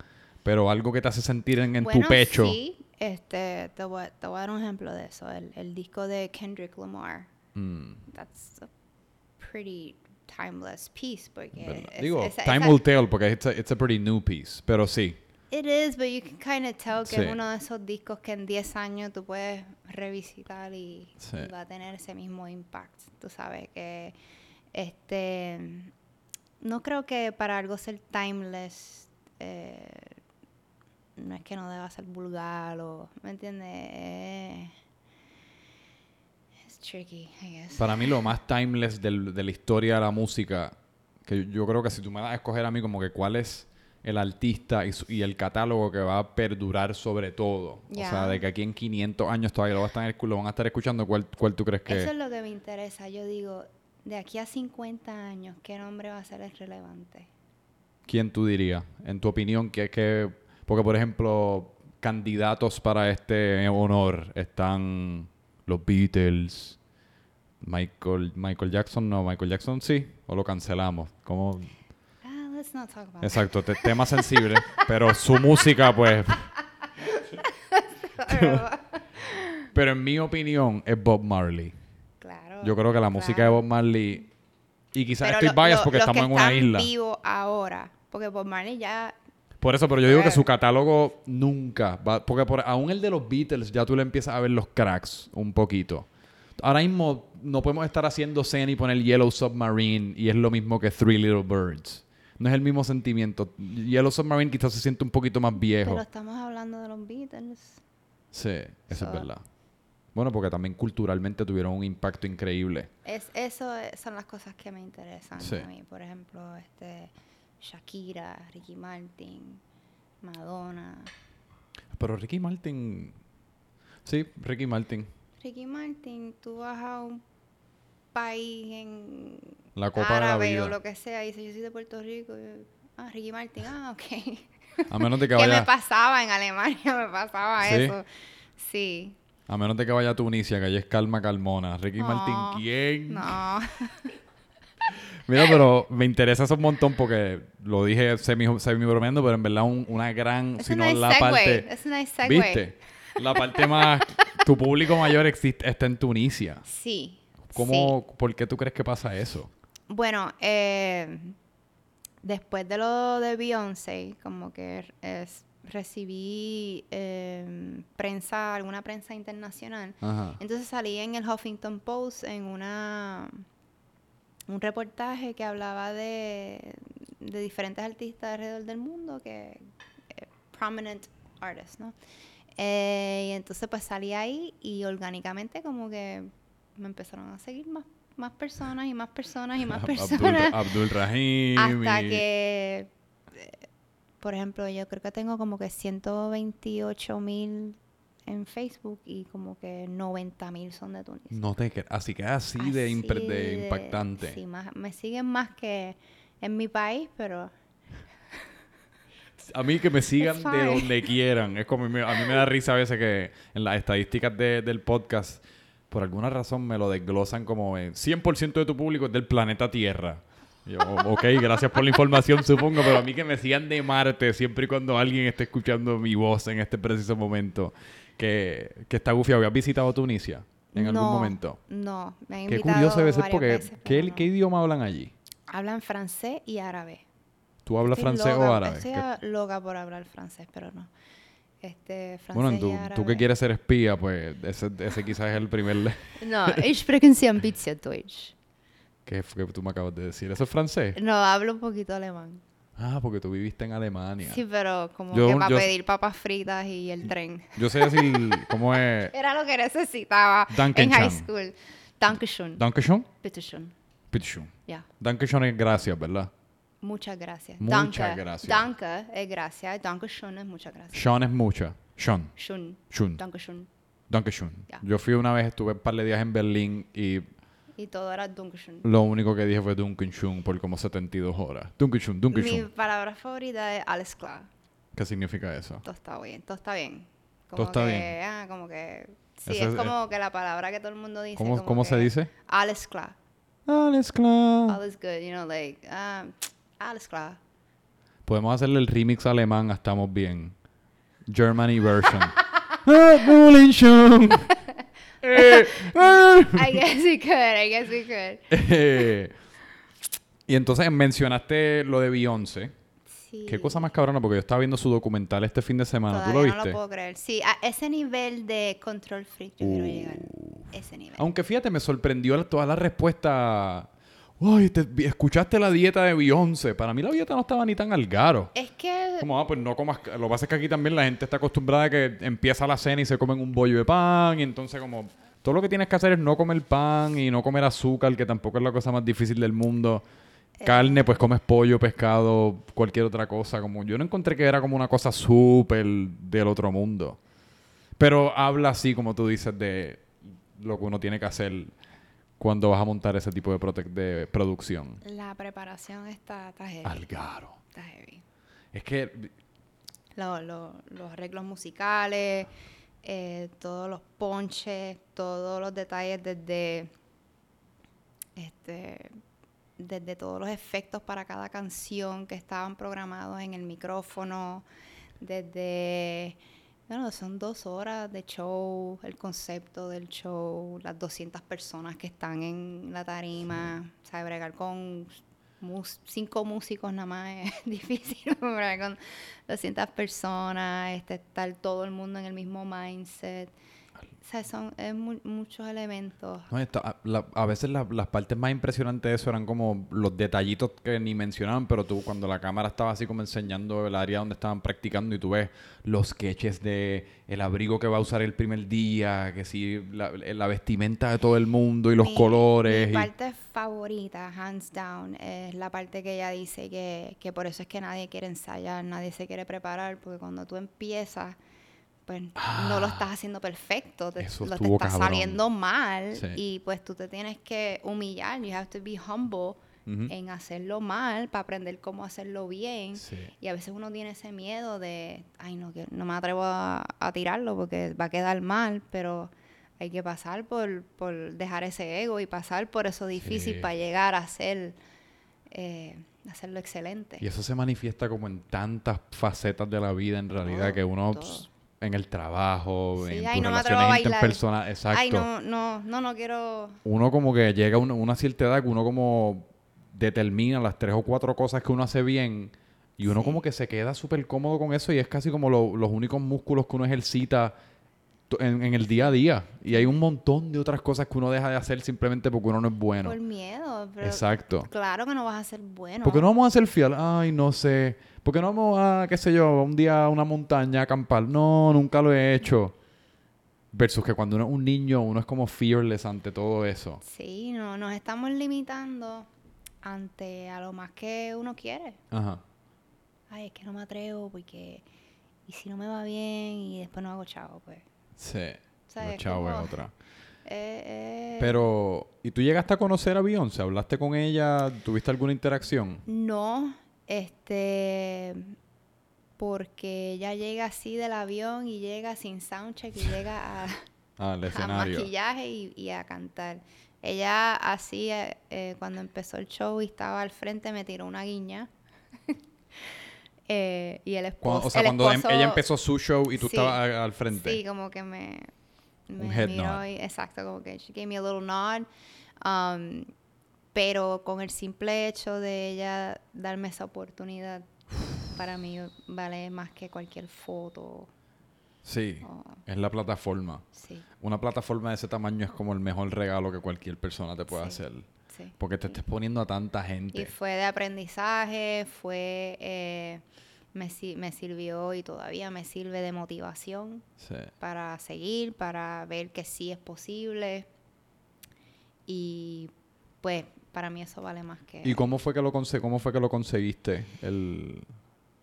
pero algo que te hace sentir en, en bueno, tu pecho. sí, este, te voy, a- te voy a dar un ejemplo de eso. El, el disco de Kendrick Lamar. Mm, That's a pretty timeless piece porque ¿verdad? es- Digo, esa- time esa- will tell, porque it's a, it's a pretty new piece, pero sí. It is, but you can kind of tell que Sí. es uno de esos discos que en 10 años tú puedes revisitar y, Sí. y va a tener ese mismo impact. Tú sabes que este no creo que para algo ser timeless eh, no es que no deba ser vulgar o ¿me entiendes? Eh, es tricky, I guess. Para mí lo más timeless del- de la historia de la música, que yo, creo que si tú me das a escoger a mí como que cuál es el artista y, el catálogo que va a perdurar sobre todo. O sea, de que aquí en 500 años todavía lo, va a estar, lo van a estar escuchando, ¿cuál, cuál tú crees que Eso es lo que me interesa. Yo digo, de aquí a 50 años, ¿qué nombre va a ser el relevante? ¿Quién tú dirías? En tu opinión, que que Porque, por ejemplo, candidatos para este honor están los Beatles, Michael, Michael Jackson, no, Michael Jackson sí, o lo cancelamos. ¿Cómo? Ah, let's not talk about Exacto, te- tema sensible, pero su música, pues... Pero en mi opinión es Bob Marley. Yo creo que la música de. Bob Marley... Y quizás Pero estoy lo- biased porque estamos en una isla. vivos ahora. Porque Bob Marley ya... Por eso, pero yo digo que su catálogo nunca va... Porque por, aún el de los Beatles ya tú le empiezas a ver los cracks un poquito. Ahora mismo no podemos estar haciendo Zen y poner Yellow Submarine y es lo mismo que Three Little Birds. No es el mismo sentimiento. Yellow Submarine quizás se siente un poquito más viejo. Pero estamos hablando de los Beatles. Sí, eso es verdad. Bueno, porque también culturalmente tuvieron un impacto increíble. Es, eso es- son las cosas que me interesan Sí. a mí. Por ejemplo, este Shakira, Ricky Martin, Madonna. Pero Ricky Martin... Sí, Ricky Martin. Ricky Martin, tú vas a un país en La Copa de la árabe Vida. o lo que sea y dices, yo soy de Puerto Rico. ah, Ricky Martin, ah, ok. A menos de que que me vaya... pasaba en Alemania, me pasaba ¿Sí? eso. Sí. A menos de que vaya a Tunisia, que allí es calma calmona. Ricky No, Martin, ¿quién? No. Mira, pero me interesa eso un montón porque lo dije semi, semi bromeando, pero en verdad un- una gran, Es si no nice la segue. parte, nice segue. ¿viste? La parte más, tu público mayor existe, está en Tunisia. Sí. ¿Cómo, por qué tú crees que pasa eso? Bueno, eh, después de lo de Beyoncé, como que es- recibí eh, prensa, alguna prensa internacional. Ajá. Entonces salí en el Huffington Post en una un reportaje que hablaba de, de diferentes artistas alrededor del mundo, que eh, prominent artists, ¿no? Eh, y entonces pues salí ahí y orgánicamente como que me empezaron a seguir más, más personas y más personas y más Abdul, personas. Abdul Rahim. hasta y- que, por ejemplo, yo creo que tengo como que 128 mil en Facebook y como que 90 mil son de Tunisia. No te así que así, Así de de- impactante. Sí, más, me siguen más que en mi país, pero A mí que me sigan de donde quieran. Es como me- a mí me da risa a veces que en las estadísticas de- del podcast, por alguna razón me lo desglosan como eh, 100% de tu público es del planeta Tierra. Y Yo, ok, gracias por la información, supongo, pero a mí que me sigan de Marte siempre y cuando alguien esté escuchando mi voz en este preciso momento, que, que está gufiado. ¿Has visitado Tunisia en algún no, momento? No, me han Qué curioso debe ser porque, veces, ¿qué, no. ¿qué idioma hablan allí? Hablan francés y árabe. ¿Tú hablas Estoy francés loca- o árabe? Estoy ¿Qué- loca por hablar francés, pero no. Este, francés Bueno, y tú, árabe. tú que quieres ser espía, pues ese, ese quizás es el primer... No, ich spreche ein bisschen Deutsch. Que que tú me acabas de decir. ¿Eso es francés? No, hablo un poquito alemán. Ah, porque tú viviste en Alemania. Sí, pero como Yo- que para yo- pedir papas fritas y el tren. Yo sé decir cómo es... Era lo que necesitaba en high school. Dankeschön. Dankeschön. Bitteschön. Bitteschön. Ya. Dankeschön es gracias, ¿verdad? Muchas gracias. Muchas Danke. gracias. Danke es gracias. Dankeschön es muchas gracias. Sean es mucha. Sean. Schön. Schön. Dankeschön. Dankeschön. Ya. Yo fui una vez, estuve un par de días en Berlín y Y todo era Dankeschön. lo único que dije fue Dunkenschön por como 72 horas. Dunkenschön, Mi Dunkenschön. palabra favorita es alles klar. ¿Qué significa eso? Todo está bien, todo está bien. Todo está que, bien. Ah, como que... Sí, es es- como que la palabra que todo el mundo dice. ¿Cómo, como cómo se que, dice? Alles klar. Alles klar. All is good, you know, like, um, alles klar. Podemos hacerle el remix alemán a Estamos Bien. Germany version. I guess we could, I guess we could. Eh, y entonces mencionaste lo de Beyoncé. Sí. Qué cosa más cabrona, porque yo estaba viendo su documental este fin de semana. ¿Tú Todavía lo no viste? lo puedo creer. Sí, a ese nivel de control freak yo quiero llegar. Uh. Ese nivel. Aunque fíjate, me sorprendió toda la respuesta. Ay, te- escuchaste la dieta de Beyoncé. Para mí la dieta no estaba ni tan al garo. Es que Como, ah, pues no comas. Lo que pasa es que aquí también la gente está acostumbrada a que empieza la cena y se comen un bollo de pan. Y entonces, como. Todo lo que tienes que hacer es no comer pan y no comer azúcar, que tampoco es la cosa más difícil del mundo. Eh. Carne, pues comes pollo, pescado, cualquier otra cosa. Como yo no encontré que era como una cosa súper del otro mundo. Pero habla así, como tú dices, de lo que uno tiene que hacer cuando vas a montar ese tipo de, de producción. la preparación está, está heavy. Algaro. Está heavy. Es que Lo- lo- los arreglos musicales, eh, todos los ponches, todos los detalles desde este desde todos los efectos para cada canción que estaban programados en el micrófono, desde bueno, son dos horas de show, el concepto del show, las 200 personas que están en la tarima, o sea, bregar con mus- cinco músicos nada más es difícil, bregar con 200 personas, este, estar todo el mundo en el mismo mindset. O sea, son es mu- muchos elementos. no, a, la- a veces la- las partes más impresionantes de eso eran como los detallitos que ni mencionaban, pero tú cuando la cámara estaba así como enseñando el área donde estaban practicando y tú ves los sketches de el abrigo que va a usar el primer día, que sí, la, la vestimenta de todo el mundo y los Mi- colores. Mi y- parte favorita, hands down, es la parte que ella dice que, que por eso es que nadie quiere ensayar, nadie se quiere preparar, porque cuando tú empiezas, pues no lo estás haciendo perfecto, te, Ah, Eso lo te estuvo está cabrón. saliendo mal Sí. y pues tú te tienes que humillar, you have to be humble en hacerlo mal para aprender cómo hacerlo bien. Sí. Y a veces uno tiene ese miedo de, ay, no, que no me atrevo a, a tirarlo porque va a quedar mal, pero hay que pasar por, por dejar ese ego y pasar por eso difícil Sí. para llegar a hacer, eh, hacerlo excelente. Y eso se manifiesta como en tantas facetas de la vida en realidad Todo, que uno todo. En el trabajo, Sí, en ay, tus no relaciones interpersonales, exacto. Ay, no, no, no, no quiero... Uno como que llega a una, una cierta edad que uno como determina las tres o cuatro cosas que uno hace bien y uno Sí. como que se queda súper cómodo con eso y es casi como lo- los únicos músculos que uno ejercita en, en el día a día. Y hay un montón de otras cosas que uno deja de hacer simplemente porque uno no es bueno. Por miedo, pero Exacto. claro que no vas a ser bueno. ¿Por qué no vamos a hacer fiel? Ay, no sé. ¿Por qué no vamos a, qué sé yo, un día a una montaña a acampar? No, nunca lo he hecho. Versus que cuando uno es un niño, uno es como fearless ante todo eso. Sí, no, nos estamos limitando ante a lo más que uno quiere. Ajá. Ay, es que no me atrevo porque... Y si no me va bien y después no hago chavo, pues... Sí. sea, Lo es chavo es otra. Eh, eh, Pero, ¿y tú llegaste a conocer a Beyoncé? ¿Hablaste con ella? ¿Tuviste alguna interacción? No, este... Porque ella llega así del avión y llega sin soundcheck y llega a, el a maquillaje y, y a cantar. Ella así, eh, cuando empezó el show y estaba al frente, me tiró una guiña. Eh, y el esposo... Cuando- o sea, el cuando em- esposo- ella empezó su show y tú Sí, estabas al frente. Sí, como que me, me Un head miró nod. y- exacto, como que she gave me a little nod. Um, pero con el simple hecho de ella darme esa oportunidad, para mí vale más que cualquier foto. Sí, o- es la plataforma. sí, Una plataforma de ese tamaño es como el mejor regalo que cualquier persona te puede Sí. hacer. Sí. Porque te estés poniendo a tanta Y gente. fue de aprendizaje, fue... eh, me, me sirvió y todavía me sirve de motivación Sí. para seguir, para ver que sí es posible. Y pues para mí eso vale más que... ¿Y cómo fue que lo conse cómo fue que lo conseguiste? El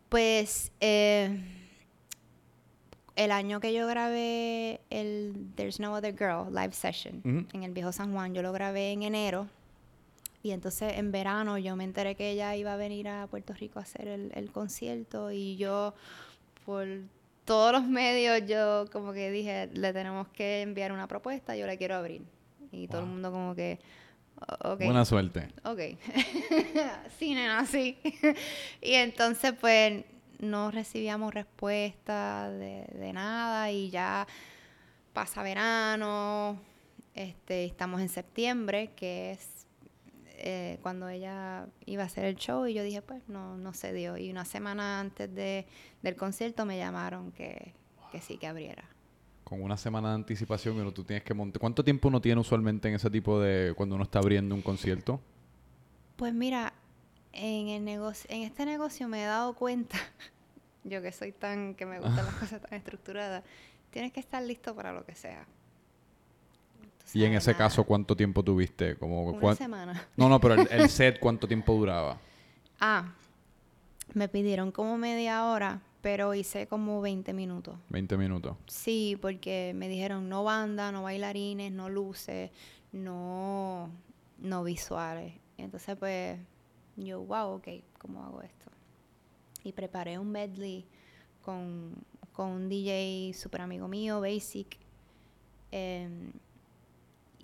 Pues eh, el año que yo grabé el There's No Other Girl live session en el viejo San Juan, yo lo grabé en enero. Y entonces en verano yo me enteré que ella iba a venir a Puerto Rico a hacer el, el concierto y yo por todos los medios yo como que dije, le tenemos que enviar una propuesta, yo la quiero abrir. Y todo el mundo como que, "O- ok. buena suerte. Ok. sí, nena, sí. y entonces, pues, no recibíamos respuesta de, de nada y ya pasa verano, este, estamos en septiembre, que es eh, cuando ella iba a hacer el show y yo dije, pues, no, no se dio. Y una semana antes de, del concierto me llamaron que, que sí, que abriera. Con una semana de anticipación, pero tú tienes que montar. ¿Cuánto tiempo uno tiene usualmente en ese tipo de. cuando uno está abriendo un concierto? Pues mira, en el negocio, en este negocio me he dado cuenta, yo que soy tan, que me gustan las cosas tan estructuradas, tienes que estar listo para lo que sea. Y en ese nada, caso, ¿cuánto tiempo tuviste? Como, una semana. No, no, pero el, el set, ¿cuánto tiempo duraba? Ah, me pidieron como media hora, pero hice como 20 minutos. 20 minutos. Sí, porque me dijeron no banda, no bailarines, no luces, no, no visuales. Entonces, pues, yo, wow, ok, ¿cómo hago esto? Y preparé un medley con, con un DJ super amigo mío, Basic. em,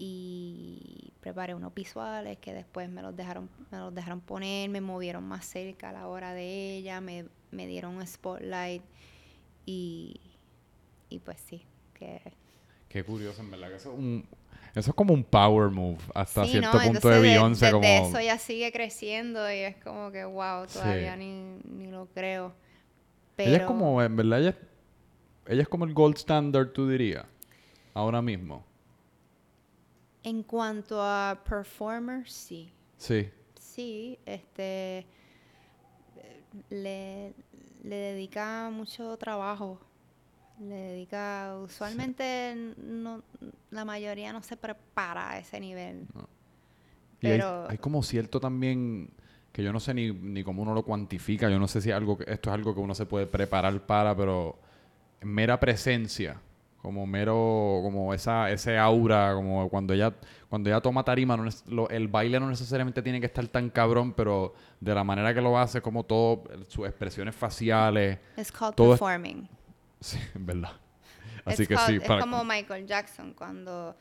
y preparé unos visuales que después me los dejaron, me los dejaron poner, me movieron más cerca a la hora de ella, me, me dieron un spotlight y, y pues sí, que Qué curioso, en verdad. Que eso, es un- eso es como un power move hasta sí, cierto ¿no? punto de Beyoncé. como... eso ya sigue creciendo y es como que wow, Sí. todavía ni, ni lo creo. Pero Ella es como, en verdad, ella ella es como el gold standard, tú dirías. Ahora mismo. En cuanto a performer, sí. Sí. Sí, este eh, le, le dedica mucho trabajo. Le dedica, usualmente no, la mayoría no se prepara a ese nivel. Y hay- Pero hay, como cierto también que yo no sé ni, ni cómo uno lo cuantifica. Yo no sé si algo que- esto es algo que uno se puede preparar para, pero mera presencia, como mero, como esa, ese aura, como cuando ella, cuando ella toma tarima, no es- lo- el baile no necesariamente tiene que estar tan cabrón, pero de la manera que lo hace, como todo, sus expresiones faciales, es called todo es- performing. sí, en verdad. Así Es que called- sí, es para- como Michael Jackson cuando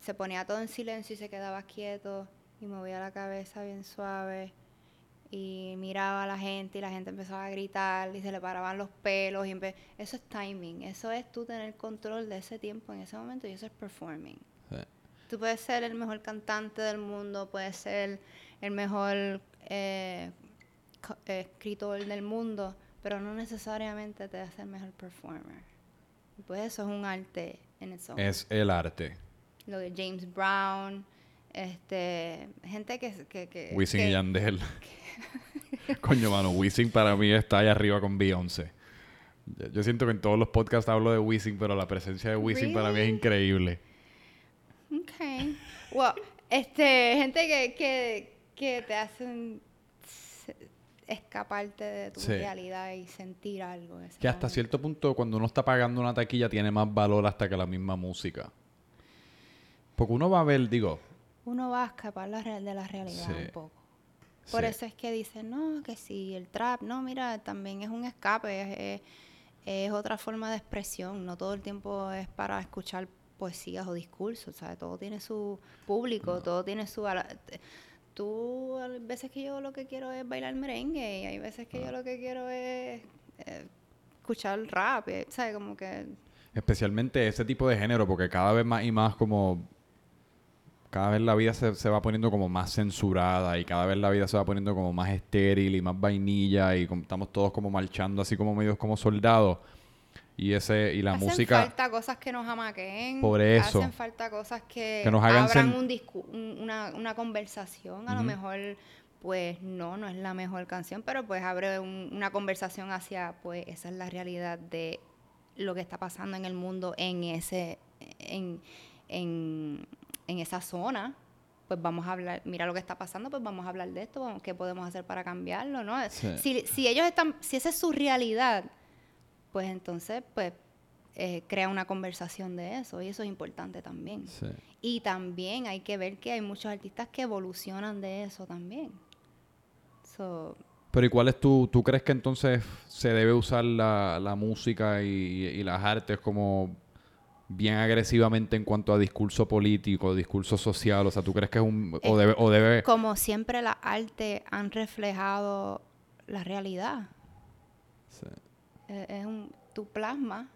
se ponía todo en silencio y se quedaba quieto y movía la cabeza bien suave y miraba a la gente y la gente empezaba a gritar y se le paraban los pelos y eso es timing, eso es tú tener control de ese tiempo en ese momento y eso es performing. Sí. Tú puedes ser el mejor cantante del mundo, puedes ser el mejor eh, eh, escritor del mundo, pero no necesariamente te hace el mejor performer. Pues eso es un arte en el son. es el arte. Lo de James Brown, este, gente que... que, que Wisin que- y Yandel. Coño, mano, Wisin para mí está ahí arriba con Beyoncé. Yo, siento que en todos los podcasts hablo de Wisin, pero la presencia de Wisin para mí es increíble. Ok. Well, este, gente que, que, que te hacen escaparte de tu Sí. realidad y sentir algo. Que hasta momento. cierto punto, cuando uno está pagando una taquilla, tiene más valor hasta que la misma música. Porque uno va a ver, digo, Uno va a escapar la real- de la realidad Sí. un poco. Por sí, eso es que dicen, no, que sí, el trap, no, mira, también es un escape, es, otra forma de expresión, no todo el tiempo es para escuchar poesías o discursos, ¿sabes? Todo tiene su público, todo tiene su... Tú, hay veces que yo lo que quiero es bailar merengue y hay veces que Ah. yo lo que quiero es eh, escuchar rap, ¿sabes? Como que... especialmente ese tipo de género, porque cada vez más y más como... Cada vez la vida se, se va poniendo como más censurada y cada vez la vida se va poniendo como más estéril y más vainilla y como- estamos todos como marchando así como medios como soldados. y ese y la hacen música falta cosas que nos amaquen. Por eso. Hacen falta cosas que, Que nos hagan abran un discu- un- una, una conversación. A lo mejor, pues no, no es la mejor canción, pero pues abre un- una conversación hacia, pues esa es la realidad de lo que está pasando en el mundo en ese, en, en, en esa zona. Pues vamos a hablar, mira lo que está pasando, pues vamos a hablar de esto, vamos- qué podemos hacer para cambiarlo, ¿no? Sí. Si, si ellos están, si esa es su realidad, pues entonces, pues, eh, crea una conversación de eso, y eso es importante también. Sí. Y también hay que ver que hay muchos artistas que evolucionan de eso también. So, Pero ¿y cuál es tu, tú crees que entonces se debe usar la, la música y, y las artes como bien agresivamente en cuanto a discurso político, discurso social? O sea, ¿tú crees que es un... o Eh, debe... O debe como siempre las artes han reflejado la realidad. Sí. Eh, es un, tu plasma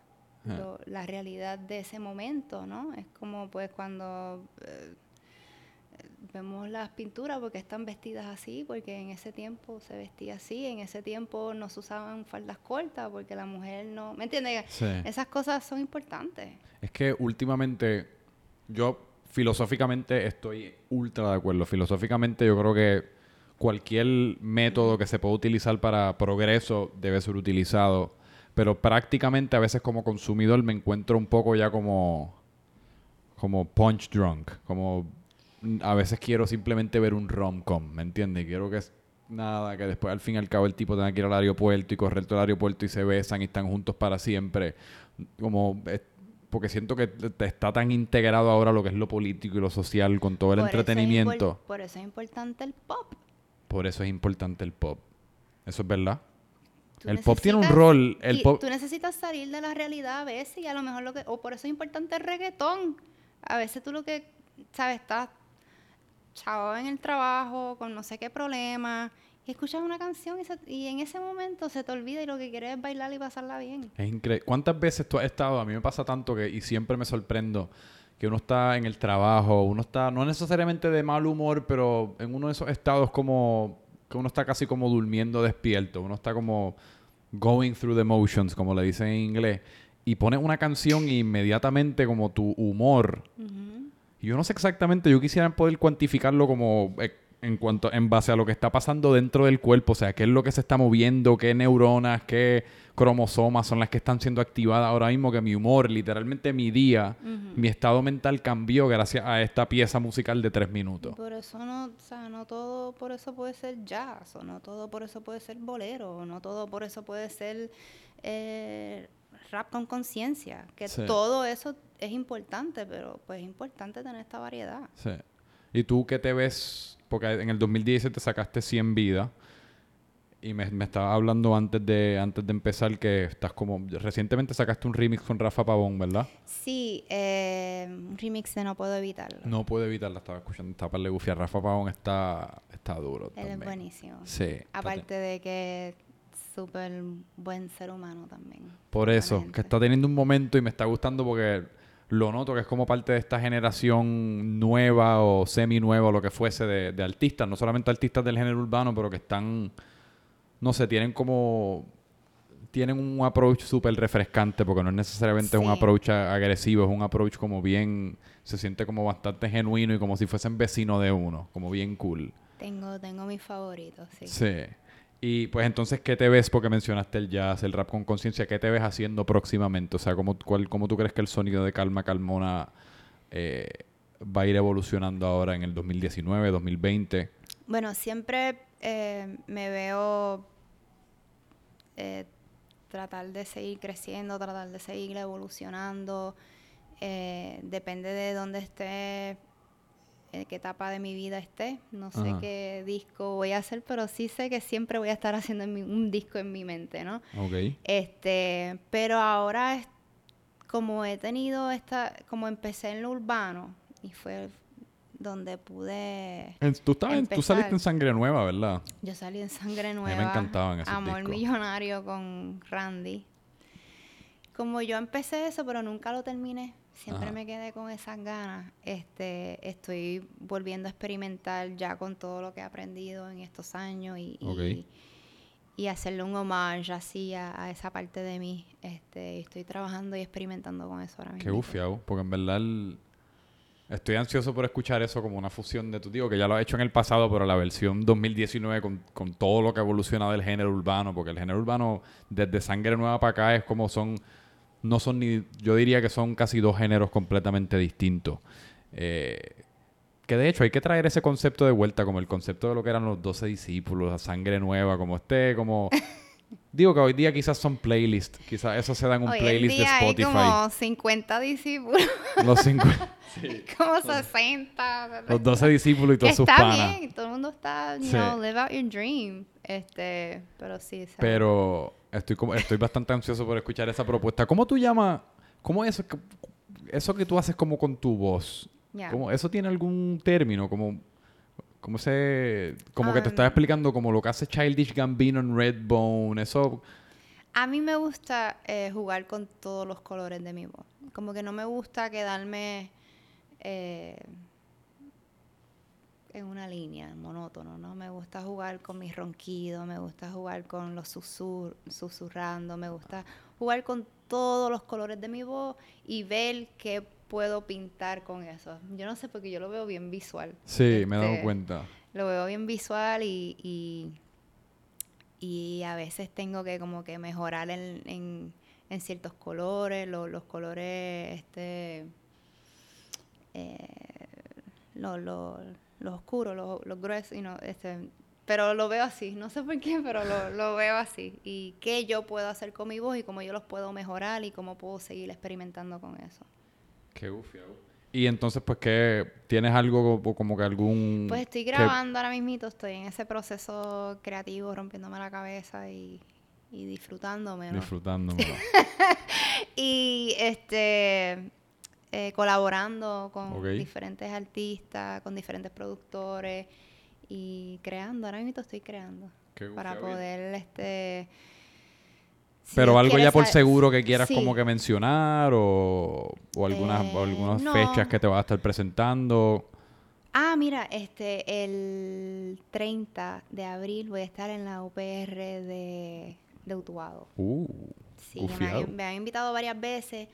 lo- la realidad de ese momento, ¿no? Es como pues cuando eh, vemos las pinturas porque están vestidas así, porque en ese tiempo se vestía así, en ese tiempo no se usaban faldas cortas porque la mujer no, ¿me entiendes? Sí. Esas cosas son importantes. Es que últimamente yo filosóficamente estoy ultra de acuerdo. Filosóficamente yo creo que cualquier método que se pueda utilizar para progreso debe ser utilizado. Pero prácticamente a veces como consumidor me encuentro un poco ya como, como punch drunk. Como a veces quiero simplemente ver un rom-com, ¿me entiendes? Quiero que es nada, que después al fin y al cabo el tipo tenga que ir al aeropuerto y correr todo el aeropuerto y se besan y están juntos para siempre. Como... eh, porque siento que te- está tan integrado ahora lo que es lo político y lo social con todo el Por eso entretenimiento. por eso es importante el pop. Por eso es importante el pop. Eso es verdad. Tú El pop tiene un rol. El y pop, Tú necesitas salir de la realidad a veces y a lo mejor lo que... O por eso es importante el reggaetón. A veces tú lo que, ¿sabes? Estás chavo en el trabajo, con no sé qué problema, y escuchas una canción y, se- y en ese momento se te olvida y lo que quieres es bailar y pasarla bien. Es increíble. ¿Cuántas veces tú has estado? A mí me pasa tanto que, y siempre me sorprendo, que uno está en el trabajo, uno está, no necesariamente de mal humor, pero en uno de esos estados como, que uno está casi como durmiendo despierto, uno está como going through the motions, como le dicen en inglés, y pones una canción y inmediatamente como tu humor, y yo no sé exactamente, yo quisiera poder cuantificarlo como eh, en cuanto en base a lo que está pasando dentro del cuerpo, o sea, qué es lo que se está moviendo, qué neuronas, qué cromosomas son las que están siendo activadas ahora mismo, que mi humor, literalmente mi día, mi estado mental cambió gracias a esta pieza musical de tres minutos. Por eso no, o sea, no todo por eso puede ser jazz, o no todo por eso puede ser bolero, o no todo por eso puede ser eh, rap con conciencia. Que Sí. todo eso es importante, pero pues es importante tener esta variedad. Sí. ¿Y tú qué te ves? Porque en el 2017 sacaste 100 vidas. Y me, me estabas hablando antes de, antes de empezar que estás como... Recientemente sacaste un remix con Rafa Pavón, ¿verdad? Sí, eh, un remix de No Puedo Evitarlo. No puedo evitarla, estaba escuchando esta par de gufia. Rafa Pavón está, está duro Él es también. buenísimo. Sí. Aparte de que es súper buen ser humano también. Por eso, que está teniendo un momento y me está gustando porque lo noto que es como parte de esta generación nueva o semi-nueva o lo que fuese de, de artistas, no solamente artistas del género urbano, pero que están, no sé, tienen como, tienen un approach súper refrescante porque no es necesariamente un Sí. approach a- agresivo, es un approach como bien, se siente como bastante genuino y como si fuesen vecinos de uno, como bien cool. Tengo, tengo mis favoritos, sí. Sí. Y pues entonces, ¿qué te ves? Porque mencionaste el jazz, el rap con conciencia. ¿Qué te ves haciendo próximamente? O sea, ¿cómo, cuál, cómo tú crees que el sonido de Calma Calmona eh, va a ir evolucionando ahora en el 2019, 2020? Bueno, siempre eh, me veo eh, tratar de seguir creciendo, tratar de seguir evolucionando. depende de dónde esté, en qué etapa de mi vida esté. No sé Ajá. qué disco voy a hacer, pero sí sé que siempre voy a estar haciendo mi- un disco en mi mente, ¿no? Ok. Este, pero ahora es, como he tenido esta, como empecé en lo urbano y fue donde pude Tú, estabas en- tú Empezar. saliste en Sangre Nueva, ¿verdad? yo salí en Sangre me Nueva. encantaban esos Amor discos. Millonario con Randy. Como yo empecé eso, pero nunca lo terminé. Siempre Ajá. me quedé con esas ganas. Este, estoy volviendo a experimentar ya con todo lo que he aprendido en estos años y, y- y hacerle un homage así a, a esa parte de mí. Este, estoy trabajando y experimentando con eso ahora mismo. Qué gufiado, porque en verdad el- estoy ansioso por escuchar eso como una fusión de tu tío, que ya lo ha hecho en el pasado, pero la versión 2019 con, con todo lo que ha evolucionado del género urbano, porque el género urbano desde Sangre Nueva para acá es como son, no son ni, yo diría que son casi dos géneros completamente distintos. Eh, que de hecho hay que traer ese concepto de vuelta, como el concepto de lo que eran los 12 discípulos, la sangre nueva, como este, como... Digo que hoy día quizás son playlists, quizás eso se da en un Hoy playlist de día Spotify. hay como 50 discípulos, Los 50. como 60. Los 12 discípulos y todos sus está panas. bien, todo el mundo está, you Sí. know, live out your dream. Este, pero sí, sea, Pero estoy como, estoy bastante ansioso por escuchar esa propuesta. ¿Cómo tú llamas? ¿Cómo es eso que, eso que tú haces como con tu voz? ¿Cómo- ¿Eso tiene algún término? Como, como se, como que te Um, estaba explicando como lo que hace Childish Gambino en Redbone. Eso, A mí me gusta eh, jugar con todos los colores de mi voz. Como que no me gusta quedarme eh, en una línea, monótono, ¿no? Me gusta jugar con mis ronquidos, me gusta jugar con los susur susurrando, me gusta jugar con todos los colores de mi voz y ver qué puedo pintar con eso. Yo no sé porque yo lo veo bien visual. sí, me he dado Este, cuenta. lo veo bien visual y, y, y a veces tengo que como que mejorar en, en, en ciertos colores, lo- los colores, este, eh, lo- lo- los oscuros, los, los gruesos, y no, este, pero lo veo así, no sé por qué, pero lo, lo veo así. Y qué yo puedo hacer con mi voz y cómo yo los puedo mejorar y cómo puedo seguir experimentando con eso. Qué gufiado. Y entonces, pues, que ¿Tienes algo como, como que algún... Pues estoy que- grabando ahora mismito, estoy en ese proceso creativo, rompiéndome la cabeza y, y disfrutándome, ¿no? Disfrutándomelo. y este eh, colaborando con diferentes artistas, con diferentes productores y creando, ahora mismo estoy creando Qué para poder este si Pero algo ya por seguro que quieras sí. como que mencionar o, o algunas, o Eh, algunas no. fechas que te vas a estar presentando. Ah, mira, este, el 30 de abril voy a estar en la UPR de, de Utuado. Uh, Sí, me han invitado varias veces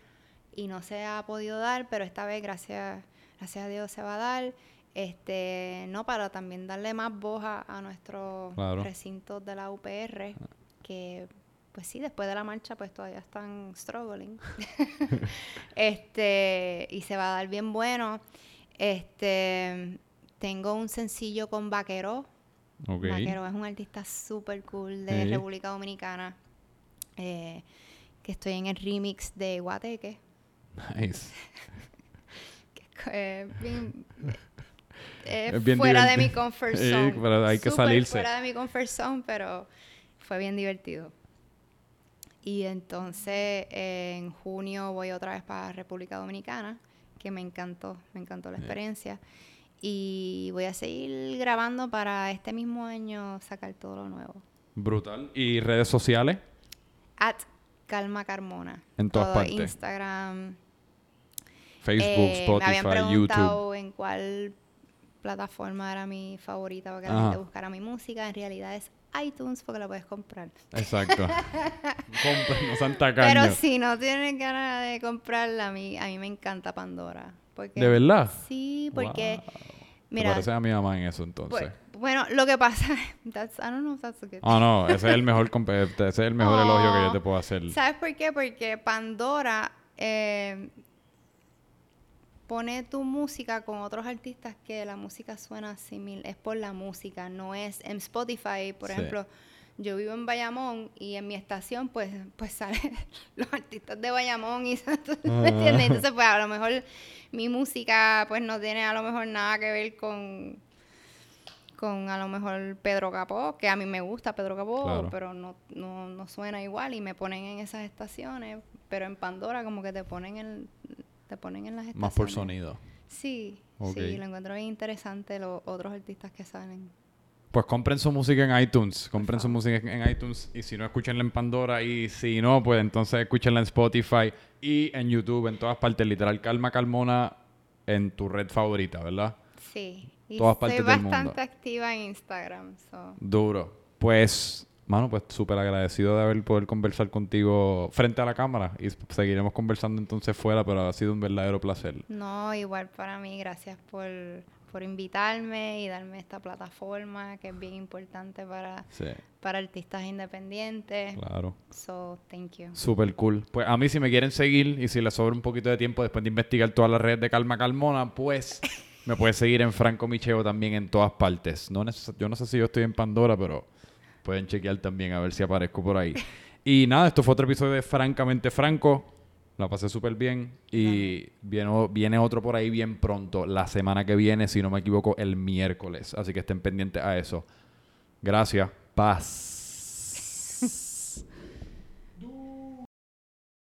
y no se ha podido dar, pero esta vez, gracias, gracias a Dios, se va a dar. Este, no, para también darle más voz a, a nuestros Claro. recintos de la UPR, que pues sí, después de la marcha pues todavía están struggling. este, y se va a dar bien bueno. Este, tengo un sencillo con Vaquero, Ok. Vaquero es un artista súper cool de. República Dominicana. eh, que estoy en el remix de Guateque. Nice. Eh, bien- eh, bien fuera de mi comfort Sí, zone. pero hay que Súper salirse. fuera de mi comfort zone, pero fue bien divertido. Y entonces eh, en junio voy otra vez para República Dominicana, que me encantó, me encantó la experiencia. Y voy a seguir grabando para este mismo año sacar todo lo nuevo. Brutal. ¿Y redes sociales? At Calma Carmona. En todas Todo, partes. Instagram. Facebook, Eh, me habían Spotify, YouTube. preguntado en cuál plataforma era mi favorita para que la gente buscara mi música. En realidad es iTunes porque la puedes comprar. Exacto. Compren, no tacaños. Pero si no tienes ganas de comprarla, a mí, a mí me encanta Pandora. Porque, ¿De verdad? Sí, porque... Wow. Mira, Te a mi mamá en eso entonces. bu- bueno, lo que pasa... That's, I don't know if that's a good Ah, no, ese es el mejor, ese es el mejor elogio que yo Oh. te puedo hacer. ¿Sabes por qué? Porque Pandora eh, pone tu música con otros artistas que la música suena similar. Es por la música, no es en Spotify, por Sí. ejemplo. Yo vivo en Bayamón y en mi estación pues pues salen los artistas de Bayamón y ¿me entiendes? Entonces pues a lo mejor mi música pues no tiene a lo mejor nada que ver con con a lo mejor Pedro Capó, que a mí me gusta Pedro Capó, Claro. pero no, no, no suena igual y me ponen en esas estaciones, pero en Pandora como que te ponen en, te ponen en las estaciones. Más por sonido. Sí, sí, lo encuentro bien interesante los otros artistas que salen. Pues compren su música en iTunes. Compren su música en iTunes. Y si no, escúchenla en Pandora. Y si no, pues entonces escúchenla en Spotify y en YouTube, en todas partes. Literal, Calma Calmona en tu red favorita, ¿verdad? Sí, y Todas soy partes del mundo. bastante activa en Instagram. so. Duro. Pues Mano, pues súper agradecido de haber poder conversar contigo frente a la cámara y seguiremos conversando entonces fuera, pero ha sido un verdadero placer. No, igual para mí, gracias por, por invitarme y darme esta plataforma que es bien importante para, para artistas independientes. Claro. So, thank you. Súper cool. Pues a mí si me quieren seguir y si les sobra un poquito de tiempo después de investigar todas las redes de Calma Calmona, pues me puedes seguir en Franco Micheo también en todas partes. No yo no sé si yo estoy en Pandora, pero Pueden chequear también a ver si aparezco por ahí. Y nada, esto fue otro episodio de Francamente Franco. La pasé súper bien. Y viene, viene otro por ahí bien pronto. La semana que viene, si no me equivoco, el miércoles. Así que estén pendientes a eso. Gracias. Paz.